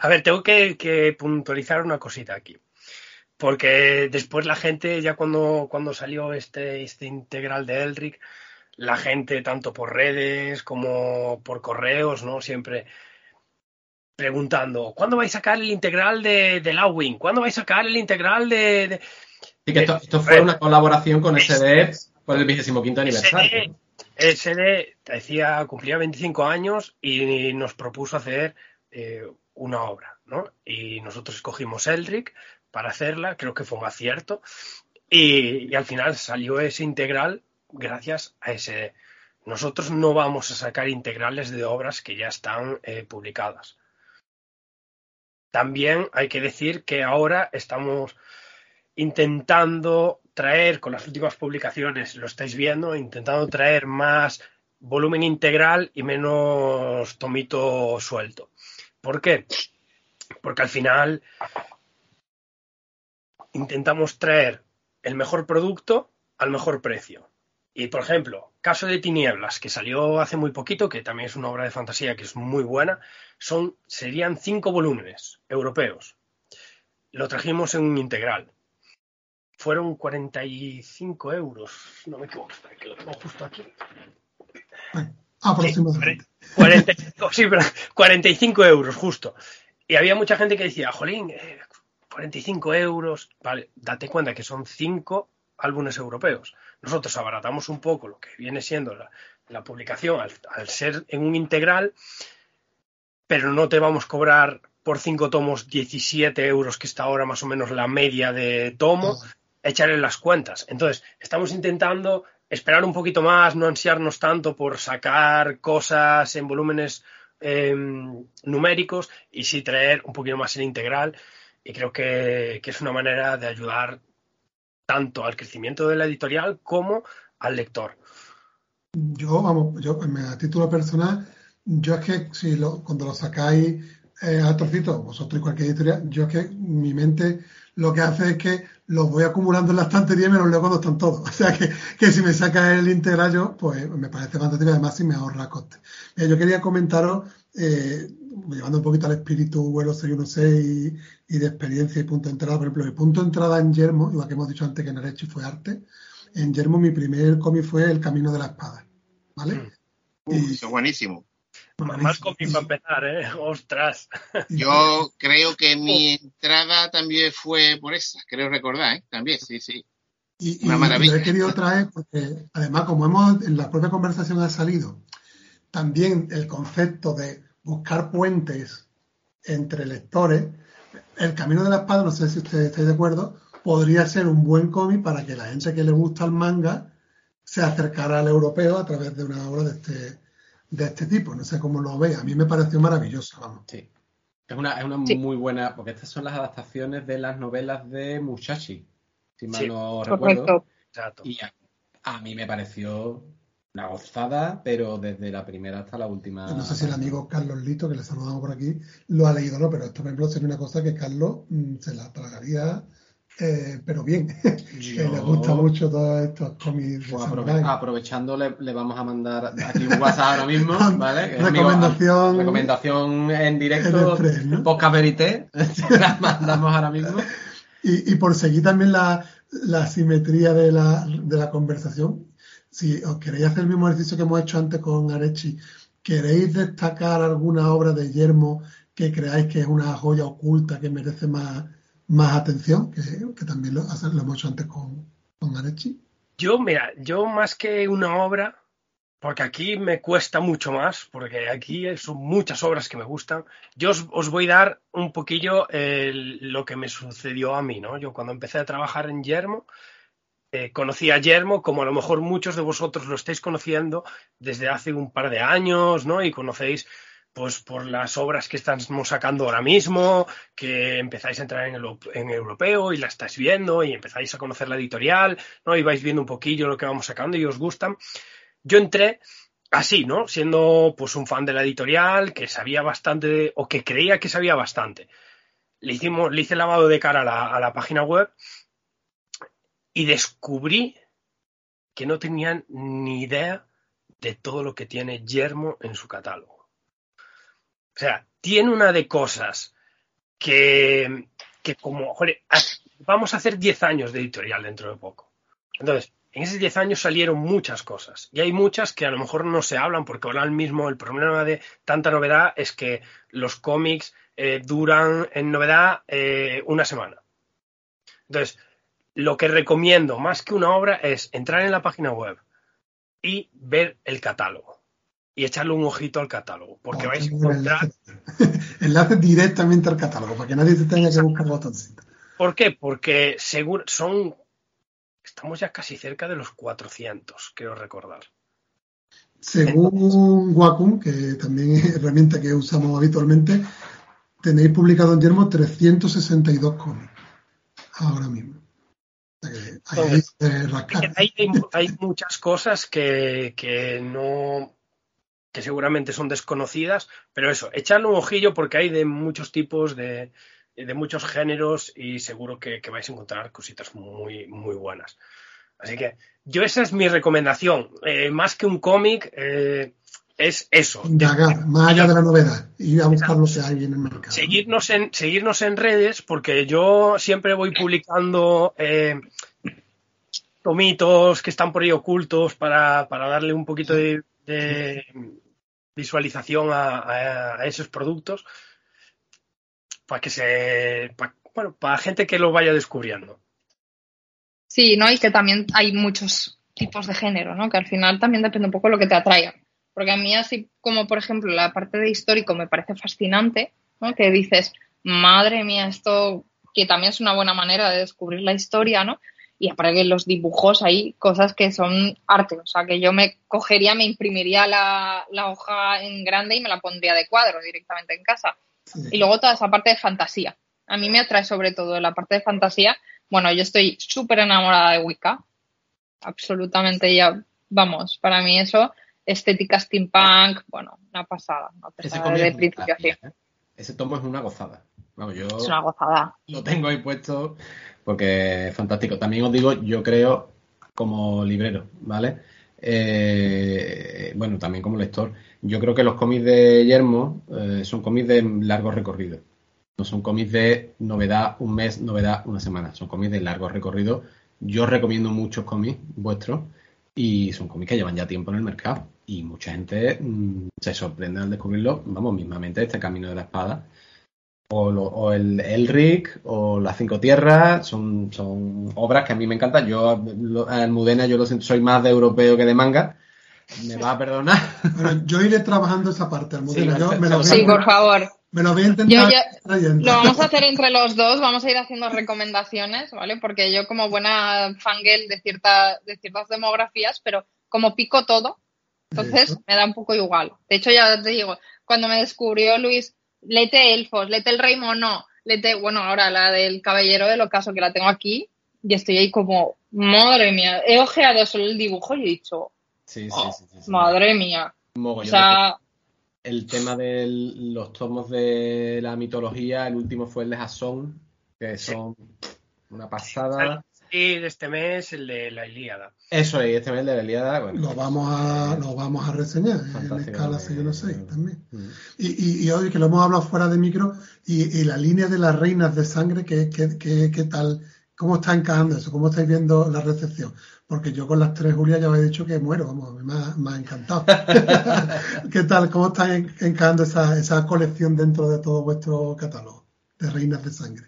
S3: A ver, tengo que, puntualizar una cosita aquí. Porque después la gente, ya cuando, cuando salió este, este integral de Elric, la gente, tanto por redes como por correos, ¿no? Siempre preguntando, ¿cuándo vais a sacar el integral de, de Lawing? ¿Cuándo vais a sacar el integral de...?
S1: Sí, que esto, fue una colaboración con SD por el 25 aniversario.
S3: SD, decía, cumplía 25 años y nos propuso hacer eh, una obra, ¿no? Y nosotros escogimos Eldrick para hacerla, creo que fue un acierto, y, al final salió ese integral gracias a ese. Nosotros no vamos a sacar integrales de obras que ya están eh, publicadas. También hay que decir que ahora estamos intentando traer, con las últimas publicaciones, lo estáis viendo, intentando traer más volumen integral y menos tomito suelto. ¿Por qué? Porque al final intentamos traer el mejor producto al mejor precio. Y por ejemplo, Caso de Tinieblas, que salió hace muy poquito, que también es una obra de fantasía que es muy buena, son, serían cinco volúmenes europeos. Lo trajimos en un integral. Fueron 45 euros, no me equivoco, que lo tengo justo aquí.
S5: Aproximadamente.
S3: 45 euros, justo. Y había mucha gente que decía, jolín, 45 eh, euros. Vale, date cuenta que son 5 álbumes europeos. Nosotros abaratamos un poco lo que viene siendo la, publicación al, ser en un integral, pero no te vamos a cobrar por 5 tomos 17 euros, que está ahora más o menos la media de tomo, echarle las cuentas. Entonces, estamos intentando esperar un poquito más, no ansiarnos tanto por sacar cosas en volúmenes em, numéricos y sí traer un poquito más en integral. Y creo que, es una manera de ayudar tanto al crecimiento de la editorial como al lector.
S5: Yo, vamos, yo a título personal, yo es que si cuando lo sacáis eh, a trocitos, vosotros y cualquier editorial, yo es que mi mente lo que hace es que los voy acumulando en la estantería y me los leo cuando están todos. (laughs) O sea que, que si me saca el integral yo, pues me parece fantástico además si me ahorra coste. yo quería comentaros, eh, llevando un poquito al espíritu vuelo 616 y, y de experiencia y punto de entrada, por ejemplo, el punto de entrada en Yermo, igual que hemos dicho antes que Narechi fue arte, en Yermo mi primer cómic fue El Camino de la Espada. ¿Vale?
S4: Mm. eso es buenísimo.
S3: Más cómic para empezar, ¿eh? (laughs) Ostras.
S4: Yo creo que mi entrada también fue por esa, creo recordar, ¿eh? También, sí, sí.
S5: Y, Una maravilla. lo he querido traer porque, además, como hemos en la propia conversación ha salido, también el concepto de buscar puentes entre lectores, El Camino de la Espada, no sé si ustedes están de acuerdo, podría ser un buen cómic para que la gente que le gusta el manga se acercara al europeo a través de una obra de este, de este tipo. No sé cómo lo ve. A mí me pareció maravilloso, vamos.
S1: Sí. Es una, es una muy buena, porque estas son las adaptaciones de las novelas de Musashi, si mal no recuerdo. Y a, mí me pareció una gozada, pero desde la primera hasta la última.
S5: No sé si el amigo Carlos Lito, que le saludamos por aquí, lo ha leído, ¿no? Pero esto, por ejemplo, sería una cosa que Carlos mm, se la tragaría eh, pero bien, (laughs) que le gusta mucho todos estos cómics.
S1: Pues aprovechando, le, vamos a mandar aquí un WhatsApp ahora mismo, (laughs) ¿vale?
S5: recomendación,
S1: recomendación en directo, Podcast Verité, (laughs) la mandamos ahora mismo.
S5: Y, y por seguir también la, la simetría de la, de la conversación, si os queréis hacer el mismo ejercicio que hemos hecho antes con Arechi, queréis destacar alguna obra de Yermo que creáis que es una joya oculta que merece más más atención, que, también lo, lo, hemos hecho antes con, con.
S3: Yo, mira, yo más que una obra, porque aquí me cuesta mucho más, porque aquí son muchas obras que me gustan. Yo os, voy a dar un poquillo lo que me sucedió a mí, ¿no? Yo cuando empecé a trabajar en Yermo, eh, conocí a Yermo, como a lo mejor muchos de vosotros lo estáis conociendo desde hace un par de años, ¿no? Y conocéis pues por las obras que estamos sacando ahora mismo, que empezáis a entrar en el europeo y la estáis viendo y empezáis a conocer la editorial, ¿no? Y vais viendo un poquillo lo que vamos sacando y os gustan. Yo entré así, ¿no? Siendo pues un fan de la editorial, que sabía bastante, o que creía que sabía bastante. Le hicimos, le hice lavado de cara a la página web y descubrí que no tenían ni idea de todo lo que tiene Yermo en su catálogo. O sea, tiene una de cosas que, que como, joder, vamos a hacer 10 años de editorial dentro de poco. Entonces, en esos 10 años salieron muchas cosas. Y hay muchas que a lo mejor no se hablan porque ahora mismo el problema de tanta novedad es que los cómics eh, duran en novedad eh, una semana. Entonces, lo que recomiendo más que una obra es entrar en la página web y ver el catálogo y echarle un ojito al catálogo, porque vais a encontrar... (laughs)
S5: Enlace directamente al catálogo, para que nadie se tenga que buscar botoncito.
S3: ¿Por qué? Porque seguro, son... Estamos ya casi cerca de los 400, quiero recordar.
S5: Según Wacom, que también es herramienta que usamos habitualmente, tenéis publicado en Yermo 362 cómics ahora mismo.
S3: Hay, muchas cosas que, que no que seguramente son desconocidas, pero eso, echadle un ojillo porque hay de muchos tipos, de, de muchos géneros y seguro que, vais a encontrar cositas muy, muy buenas. Así que yo esa es mi recomendación. Eh, más que un cómic, eh, es eso.
S5: Indagar, más allá de la novedad. Y a buscar lo que hay en el mercado.
S3: Seguirnos en, seguirnos en redes porque yo siempre voy publicando eh, tomitos que están por ahí ocultos para, darle un poquito de visualización a, esos productos para que se bueno para gente que lo vaya descubriendo.
S2: Sí no y que también hay muchos tipos de género no que al final también depende un poco de lo que te atraiga porque a mí así como por ejemplo la parte de histórico me parece fascinante ¿no? que dices madre mía esto que también es una buena manera de descubrir la historia no y aparte los dibujos hay cosas que son arte, o sea que yo me cogería, me imprimiría la, hoja en grande y me la pondría de cuadro directamente en casa. Y luego toda esa parte de fantasía. A mí me atrae sobre todo la parte de fantasía. Bueno, yo estoy súper enamorada de Wicca. Absolutamente ya, vamos, para mí eso, estética steampunk, bueno, una pasada, una pasada de principio
S1: ¿eh? Ese tomo es una gozada. yo
S2: es una gozada.
S1: Lo tengo ahí puesto porque es fantástico. También os digo, yo creo como librero, ¿vale? Eh, bueno, también como lector, yo creo que los cómics de Yermo eh, son cómics de largo recorrido. No son cómics de novedad un mes, novedad una semana. Son cómics de largo recorrido. Yo recomiendo muchos cómics vuestros y son cómics que llevan ya tiempo en el mercado. Y mucha gente mm, se sorprende al descubrirlo. Vamos, mismamente este Camino de la Espada o, el Elric o Las Cinco Tierras, son, son obras que a mí me encantan. Yo, Almudena, yo lo siento, soy más de europeo que de manga. Me va a perdonar. (laughs)
S5: yo iré trabajando esa parte, Almudena.
S2: Sí, por favor.
S5: Me lo voy a intentar.
S2: lo vamos a hacer entre los dos, vamos a ir haciendo recomendaciones, ¿vale? Porque yo como buena fangirl de, cierta, de ciertas demografías, pero como pico todo, entonces me da un poco igual. De hecho, ya te digo, cuando me descubrió Luis lete elfos, lete el rey mono, lete, bueno, ahora la del caballero del ocaso que la tengo aquí y estoy ahí como, madre mía, he ojeado solo el dibujo y he dicho, sí, sí, sí, madre mía. o sea,
S1: el tema de los tomos de la mitología, el último fue el de Jason, que son una pasada
S3: de este mes el de la Ilíada.
S1: Eso es, este mes el de la Ilíada. Bueno,
S5: lo, vamos a, lo vamos a reseñar en escala 616 mm. también. Mm. Y, y, hoy que lo hemos hablado fuera de micro, y, la línea de las reinas de sangre, ¿qué, qué, tal? ¿Cómo está encajando eso? ¿Cómo estáis viendo la recepción? Porque yo con las tres Julia ya os he dicho que muero, vamos, me ha, me ha encantado. (laughs) ¿Qué tal? ¿Cómo está encajando esa, esa colección dentro de todo vuestro catálogo de reinas de sangre?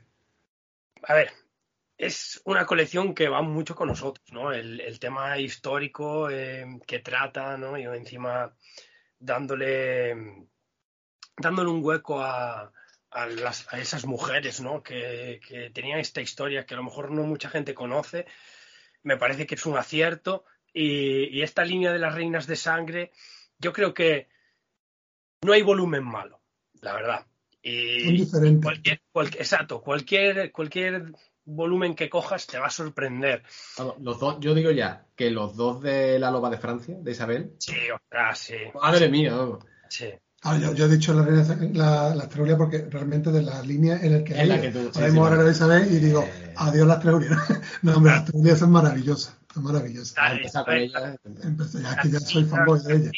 S3: A ver, es una colección que va mucho con nosotros, ¿no? El, tema histórico eh, que trata, ¿no? Y encima dándole, dándole un hueco a, a, las, a esas mujeres, ¿no? Que, que, tenían esta historia que a lo mejor no mucha gente conoce. Me parece que es un acierto. Y, y esta línea de las reinas de sangre, yo creo que no hay volumen malo, la verdad. Y cualquier, cualquier, exacto, cualquier, cualquier volumen que cojas te va a sorprender.
S1: los dos, yo digo ya que los dos de la loba de Francia, de Isabel.
S3: Sí, ostras, sí.
S1: Madre mía.
S3: Sí.
S5: Ah, yo, yo, he dicho la, la, porque realmente de la línea en el que hay, la que tú, sí, ahora de Isabel y digo, eh... adiós las (laughs) teorías. no, hombre, las teorías son maravillosas. Son maravillosas. Dale, Empecé, ya que ya soy fanboy de ella.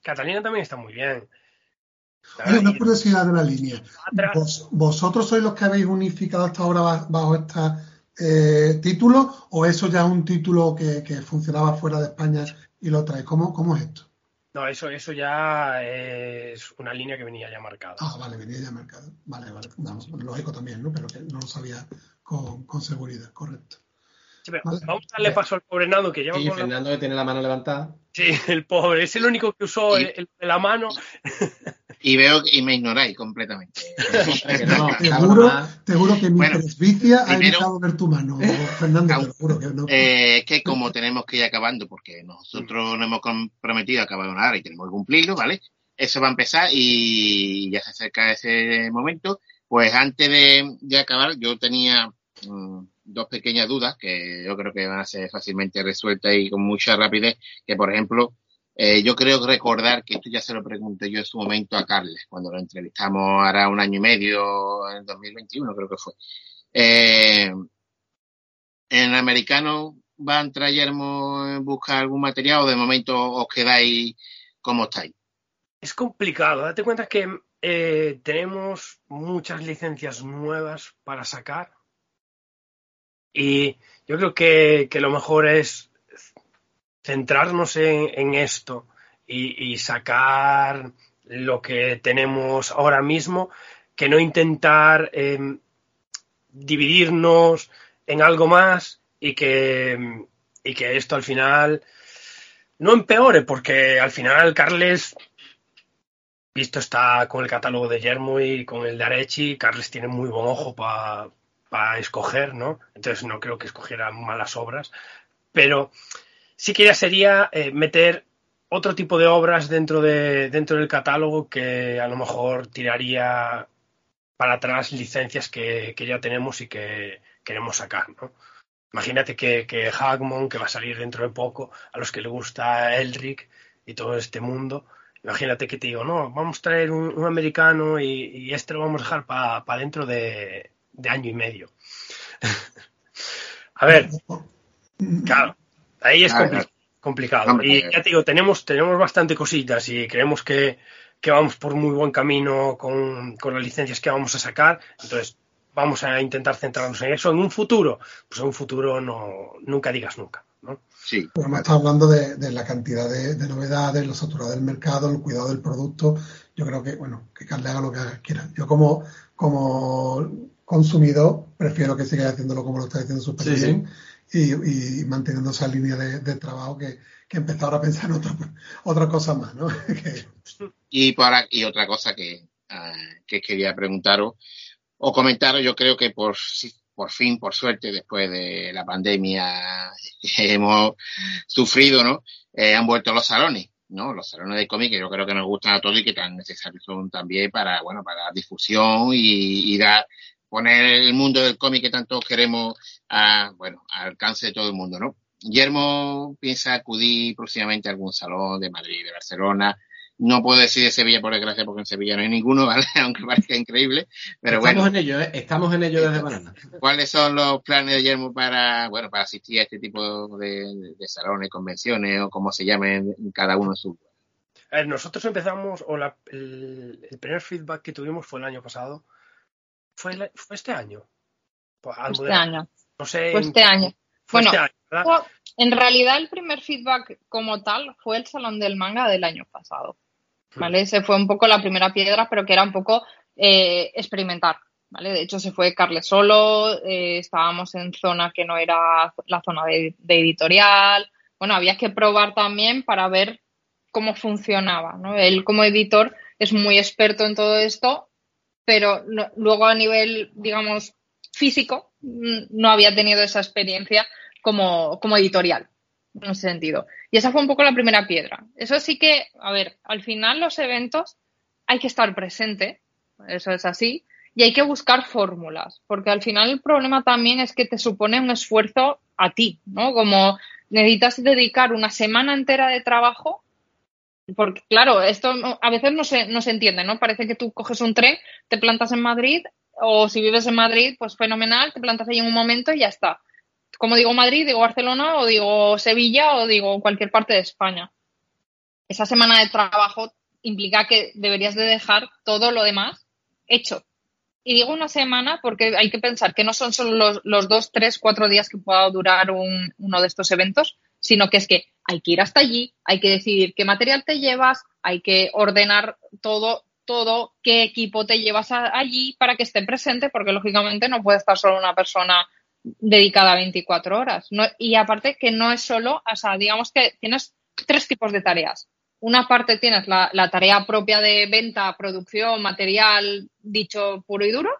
S3: Catalina también está muy bien.
S5: Oye, una curiosidad de la línea. ¿Vosotros sois los que habéis unificado hasta ahora bajo este eh, título o eso ya es un título que, funcionaba fuera de España y lo trae? ¿Cómo, cómo es esto?
S3: No, eso, eso ya es una línea que venía ya marcada.
S5: Ah, vale, venía ya marcada. Vale, vale. lógico también, ¿no? Pero que no lo sabía con, con seguridad, correcto.
S3: Vamos a darle paso al pobre Nando que lleva.
S1: Sí, Fernando que tiene la mano levantada.
S3: Sí, el pobre, es el único que usó el, la mano.
S4: Y veo y me ignoráis completamente. (laughs)
S5: te, juro, que mi presbicia ha evitado ver tu mano, Fernando, te lo juro que no.
S4: Eh, es que como tenemos que ir acabando, porque nosotros nos hemos comprometido a acabar una hora y tenemos que cumplirlo, ¿vale? Eso va a empezar y ya se acerca ese momento. Pues antes de, acabar, yo tenía mm, dos pequeñas dudas que yo creo que van a ser fácilmente resueltas y con mucha rapidez, que por ejemplo, eh, yo creo recordar que esto ya se lo pregunté yo en su momento a Carles, cuando lo entrevistamos ahora un año y medio, en 2021 creo que fue. Eh, ¿En americano va a entrar Yermo buscar algún material o de momento os quedáis como estáis?
S3: Es complicado, date cuenta que eh, tenemos muchas licencias nuevas para sacar y yo creo que lo mejor es centrarnos en, esto y, sacar lo que tenemos ahora mismo, que no intentar eh, dividirnos en algo más y que, y que esto al final no empeore, porque al final Carles, visto está con el catálogo de Yermo y con el de Arechi, Carles tiene muy buen ojo para para escoger, ¿no? Entonces no creo que escogiera malas obras, pero sí que ya sería eh, meter otro tipo de obras dentro, de, dentro del catálogo que a lo mejor tiraría para atrás licencias que, que ya tenemos y que queremos sacar, ¿no? Imagínate que, que Hagmon, que va a salir dentro de poco, a los que le gusta Elric y todo este mundo, imagínate que te digo, no, vamos a traer un, un americano y, y, este lo vamos a dejar para pa dentro de, de año y medio. (laughs) a ver, (laughs) claro, ahí es complicado. Y ya te digo, tenemos, tenemos bastante cositas y creemos que, que vamos por muy buen camino con, con, las licencias que vamos a sacar. Entonces, vamos a intentar centrarnos en eso. En un futuro, pues en un futuro no, nunca digas nunca. ¿no?
S4: Sí.
S5: Pero me está hablando de, de, la cantidad de, de novedades, lo saturado del mercado, el cuidado del producto. Yo creo que, bueno, que Carle haga lo que quiera. Yo como, como consumidor, prefiero que siga haciéndolo como lo está haciendo súper sí, bien sí. Y, y, manteniendo esa línea de, de trabajo que, que, empezar a pensar en otra, otra cosa más, ¿no? (laughs)
S4: y, para, y otra cosa que, uh, que quería preguntaros o comentaros, yo creo que por, por fin, por suerte, después de la pandemia que (laughs) hemos sufrido, ¿no? Eh, han vuelto los salones. ¿no? Los salones de cómic que yo creo que nos gustan a todos y que tan necesarios son también para, bueno, para difusión y, y dar poner el mundo del cómic que tanto queremos a, bueno, al alcance de todo el mundo, ¿no? Guillermo piensa acudir próximamente a algún salón de Madrid, de Barcelona. No puedo decir de Sevilla, por desgracia, porque en Sevilla no hay ninguno, (laughs) ¿vale? Aunque parezca increíble. Pero
S1: Estamos
S4: bueno.
S1: en ello, ¿eh? Estamos en ello desde Banana.
S4: ¿Cuáles son los planes de Guillermo para, bueno, para asistir a este tipo de, de salones, convenciones o como se llamen cada uno en su
S3: a ver, nosotros empezamos, o la, el, el primer feedback que tuvimos fue el año pasado, fue, el, fue este año.
S2: Pues, este de, año.
S3: No sé.
S2: Fue este año. Fue bueno, este año, en realidad el primer feedback como tal fue el Salón del Manga del año pasado. ¿Vale? Hmm. Ese fue un poco la primera piedra, pero que era un poco eh, experimentar. ¿vale? De hecho, se fue Carles solo, eh, estábamos en zona que no era la zona de, editorial. Bueno, había que probar también para ver cómo funcionaba, ¿no? Él como editor es muy experto en todo esto, pero luego a nivel, digamos, físico, no había tenido esa experiencia como, como editorial, en ese sentido. Y esa fue un poco la primera piedra. Eso sí que, a ver, al final los eventos hay que estar presente, eso es así, y hay que buscar fórmulas, porque al final el problema también es que te supone un esfuerzo a ti, ¿no? Como necesitas dedicar una semana entera de trabajo, porque claro, esto a veces no se, no se entiende, ¿no? Parece que tú coges un tren, te plantas en Madrid, o si vives en Madrid, pues fenomenal, te plantas ahí en un momento y ya está. Como digo Madrid, digo Barcelona, o digo Sevilla, o digo cualquier parte de España. Esa semana de trabajo implica que deberías de dejar todo lo demás hecho y digo una semana porque hay que pensar que no son solo los, dos, tres, cuatro días que pueda durar uno de estos eventos, sino que es que hay que ir hasta allí, hay que decidir qué material te llevas, hay que ordenar todo, todo, qué equipo te llevas allí para que esté presente, porque lógicamente no puede estar solo una persona dedicada 24 horas. y aparte que no es solo, o sea, digamos que tienes tres tipos de tareas una parte tienes la, tarea propia de venta, producción, material, dicho puro y duro.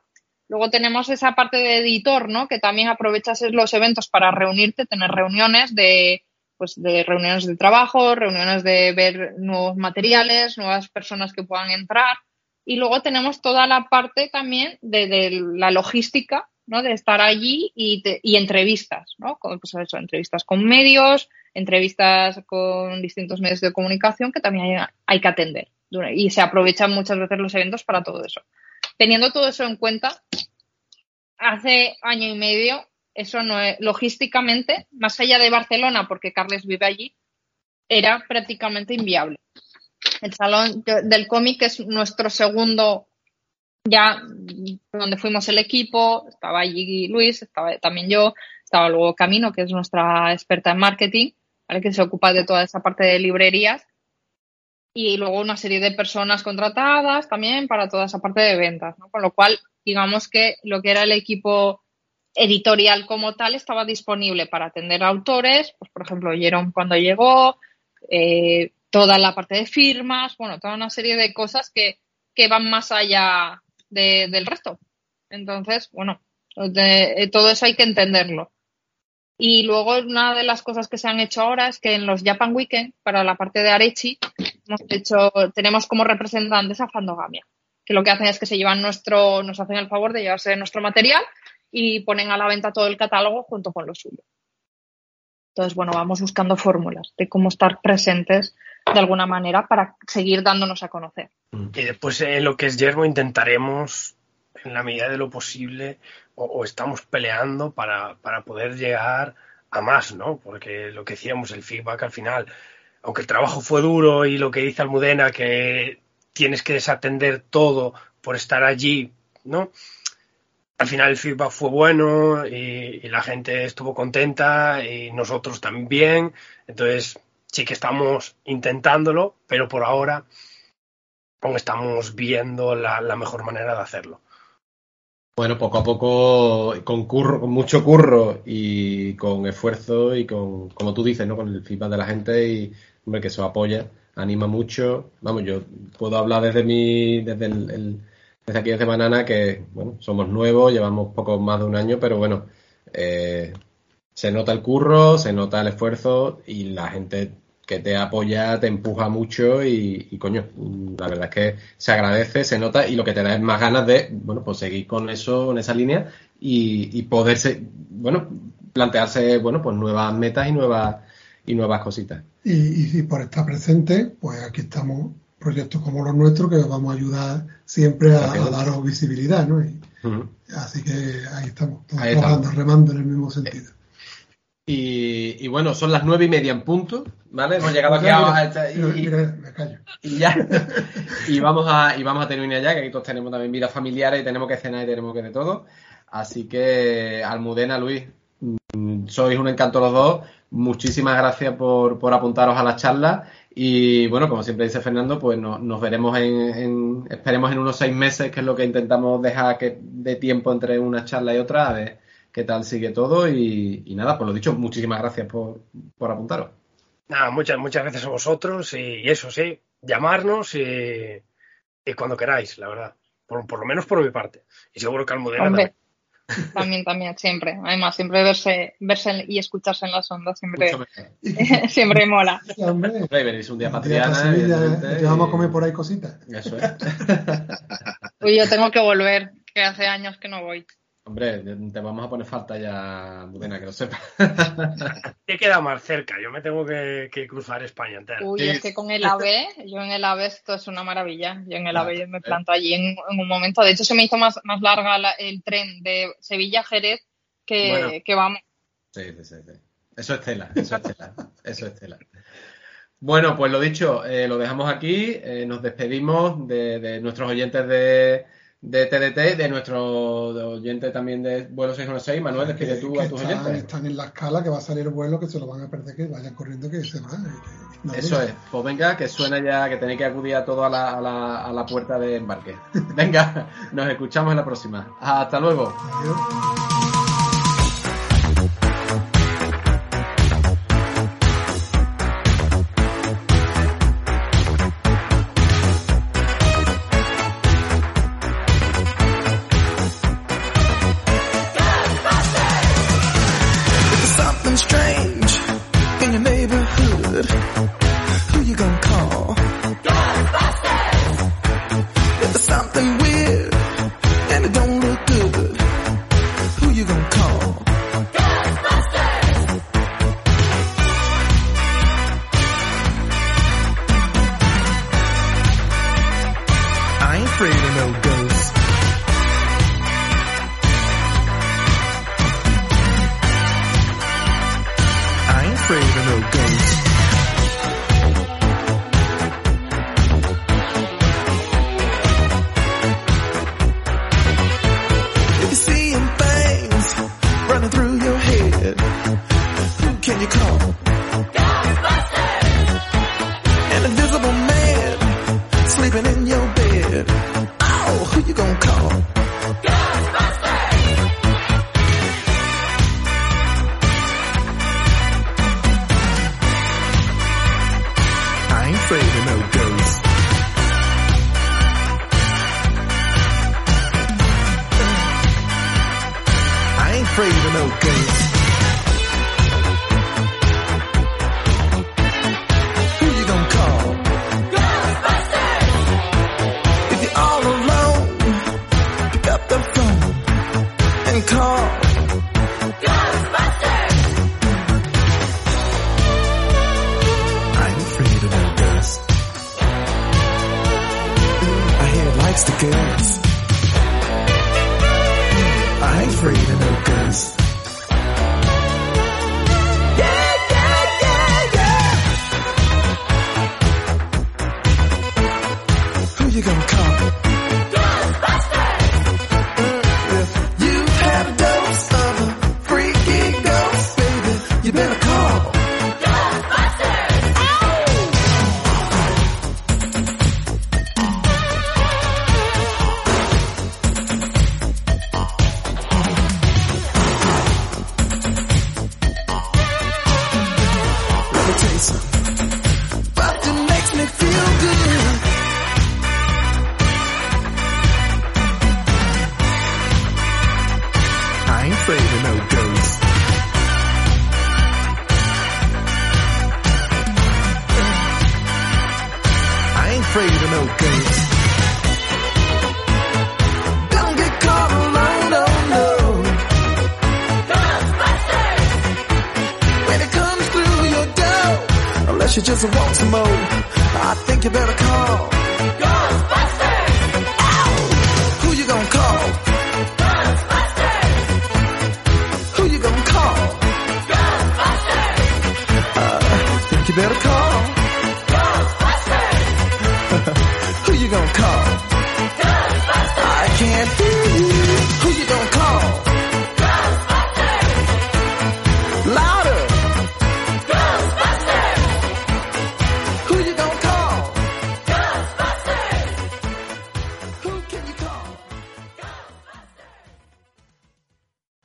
S2: Luego tenemos esa parte de editor, ¿no? Que también aprovechas los eventos para reunirte, tener reuniones de, pues, de reuniones de trabajo, reuniones de ver nuevos materiales, nuevas personas que puedan entrar. Y luego tenemos toda la parte también de, la logística, ¿no? De estar allí y, y entrevistas, ¿no? Pues eso, entrevistas con medios, entrevistas con distintos medios de comunicación que también hay, que atender. Y se aprovechan muchas veces los eventos para todo eso. Teniendo todo eso en cuenta, hace año y medio, eso no es, logísticamente, más allá de Barcelona, porque Carles vive allí, era prácticamente inviable. El Salón del Cómic es nuestro segundo, ya donde fuimos el equipo, estaba allí Luis, estaba también yo, estaba luego Camino, que es nuestra experta en marketing, que se ocupa de toda esa parte de librerías. Y luego una serie de personas contratadas también para toda esa parte de ventas. Con lo cual, digamos que lo que era el equipo editorial como tal estaba disponible para atender a autores, pues por ejemplo, Jerome cuando llegó, eh, toda la parte de firmas, bueno, toda una serie de cosas que, van más allá del resto. Entonces, bueno, todo eso hay que entenderlo. Y luego una de las cosas que se han hecho ahora es que en los Japan Weekend, para la parte de Arechi, hemos hecho, tenemos como representantes a Fandogamia, que lo que hacen es que se llevan nuestro, nos hacen el favor de llevarse nuestro material y ponen a la venta todo el catálogo junto con lo suyo. Entonces, bueno, vamos buscando fórmulas de cómo estar presentes de alguna manera para seguir dándonos a conocer.
S3: Y después en lo que es Yermo intentaremos, en la medida de lo posible, o, estamos peleando para, para, poder llegar a más, ¿no? Porque lo que decíamos, el feedback al final, aunque el trabajo fue duro y lo que dice Almudena, que tienes que desatender todo por estar allí, ¿no? Al final el feedback fue bueno y, la gente estuvo contenta y nosotros también. Entonces, sí que estamos intentándolo, pero por ahora aún estamos viendo la mejor manera de hacerlo.
S1: Bueno, poco a poco, con curro, con mucho curro y con esfuerzo y con, como tú dices, ¿no? Con el feedback de la gente y, hombre, que eso apoya, anima mucho. Vamos, yo puedo hablar desde mi, desde el, desde aquí desde Banana, que, bueno, somos nuevos, llevamos poco más de un año, pero bueno, eh, se nota el curro, se nota el esfuerzo y la gente que te apoya, te empuja mucho y, coño, la verdad es que se agradece, se nota y lo que te da es más ganas de, bueno, pues seguir con eso, en esa línea y, poderse, bueno, plantearse, bueno, pues nuevas metas y nuevas y nuevas cositas.
S5: Y, por estar presente, pues aquí estamos proyectos como los nuestros que os vamos a ayudar siempre a, daros visibilidad, ¿no? Así que ahí estamos, todos remando en el mismo sentido.
S1: Y, bueno, son las nueve y media en punto, ¿vale? Hemos llegado aquí a... Y, ya. y, vamos a, y vamos a terminar ya, que aquí todos tenemos también vida familiares y tenemos que cenar y tenemos que de todo. Así que, Almudena, Luis, mm, sois un encanto los dos,
S6: muchísimas gracias por, por apuntaros a la charla y bueno, como siempre dice Fernando, pues nos veremos en, esperemos en unos seis meses, que es lo que intentamos dejar que de tiempo entre una charla y otra, a ver qué tal sigue todo y, nada, pues lo dicho, muchísimas gracias por, por apuntaros.
S3: Nada, muchas, muchas gracias a vosotros y, eso sí, llamarnos y, cuando queráis, la verdad. Por, por, lo menos por mi parte. Y seguro que Almudena también.
S2: También, también, siempre. Además, siempre verse, verse y escucharse en las ondas siempre, (laughs) siempre mola.
S6: hombre. un día patriana.
S5: vamos a comer por ahí cositas.
S6: Eso es.
S2: Uy, yo tengo que volver, que hace años que no voy.
S6: Hombre, te vamos a poner falta ya, Budena, que lo sepas. (laughs)
S3: Te queda más cerca, yo me tengo que, cruzar España entera.
S2: Uy, es que con el AVE, yo en el AVE esto es una maravilla. Yo en el AVE me planto allí en, un momento. De hecho, se me hizo más, más larga el tren de Sevilla a Jerez que, vamos.
S6: Sí, sí, sí, Eso es tela, eso es tela, eso es tela. Bueno, pues lo dicho, eh, lo dejamos aquí. Eh, nos despedimos de nuestros oyentes de de TDT, de nuestro oyente también de vuelo 616. Manuel, despide tú a tus oyentes.
S5: Están en la escala que va a salir el vuelo, que se lo van a perder, que vayan corriendo, que se van.
S6: Eso es. Pues venga, que suena ya, que tenéis que acudir a todo a la, a la, a la puerta de embarque. venga, (laughs) nos escuchamos en la próxima. Hasta luego. Adiós.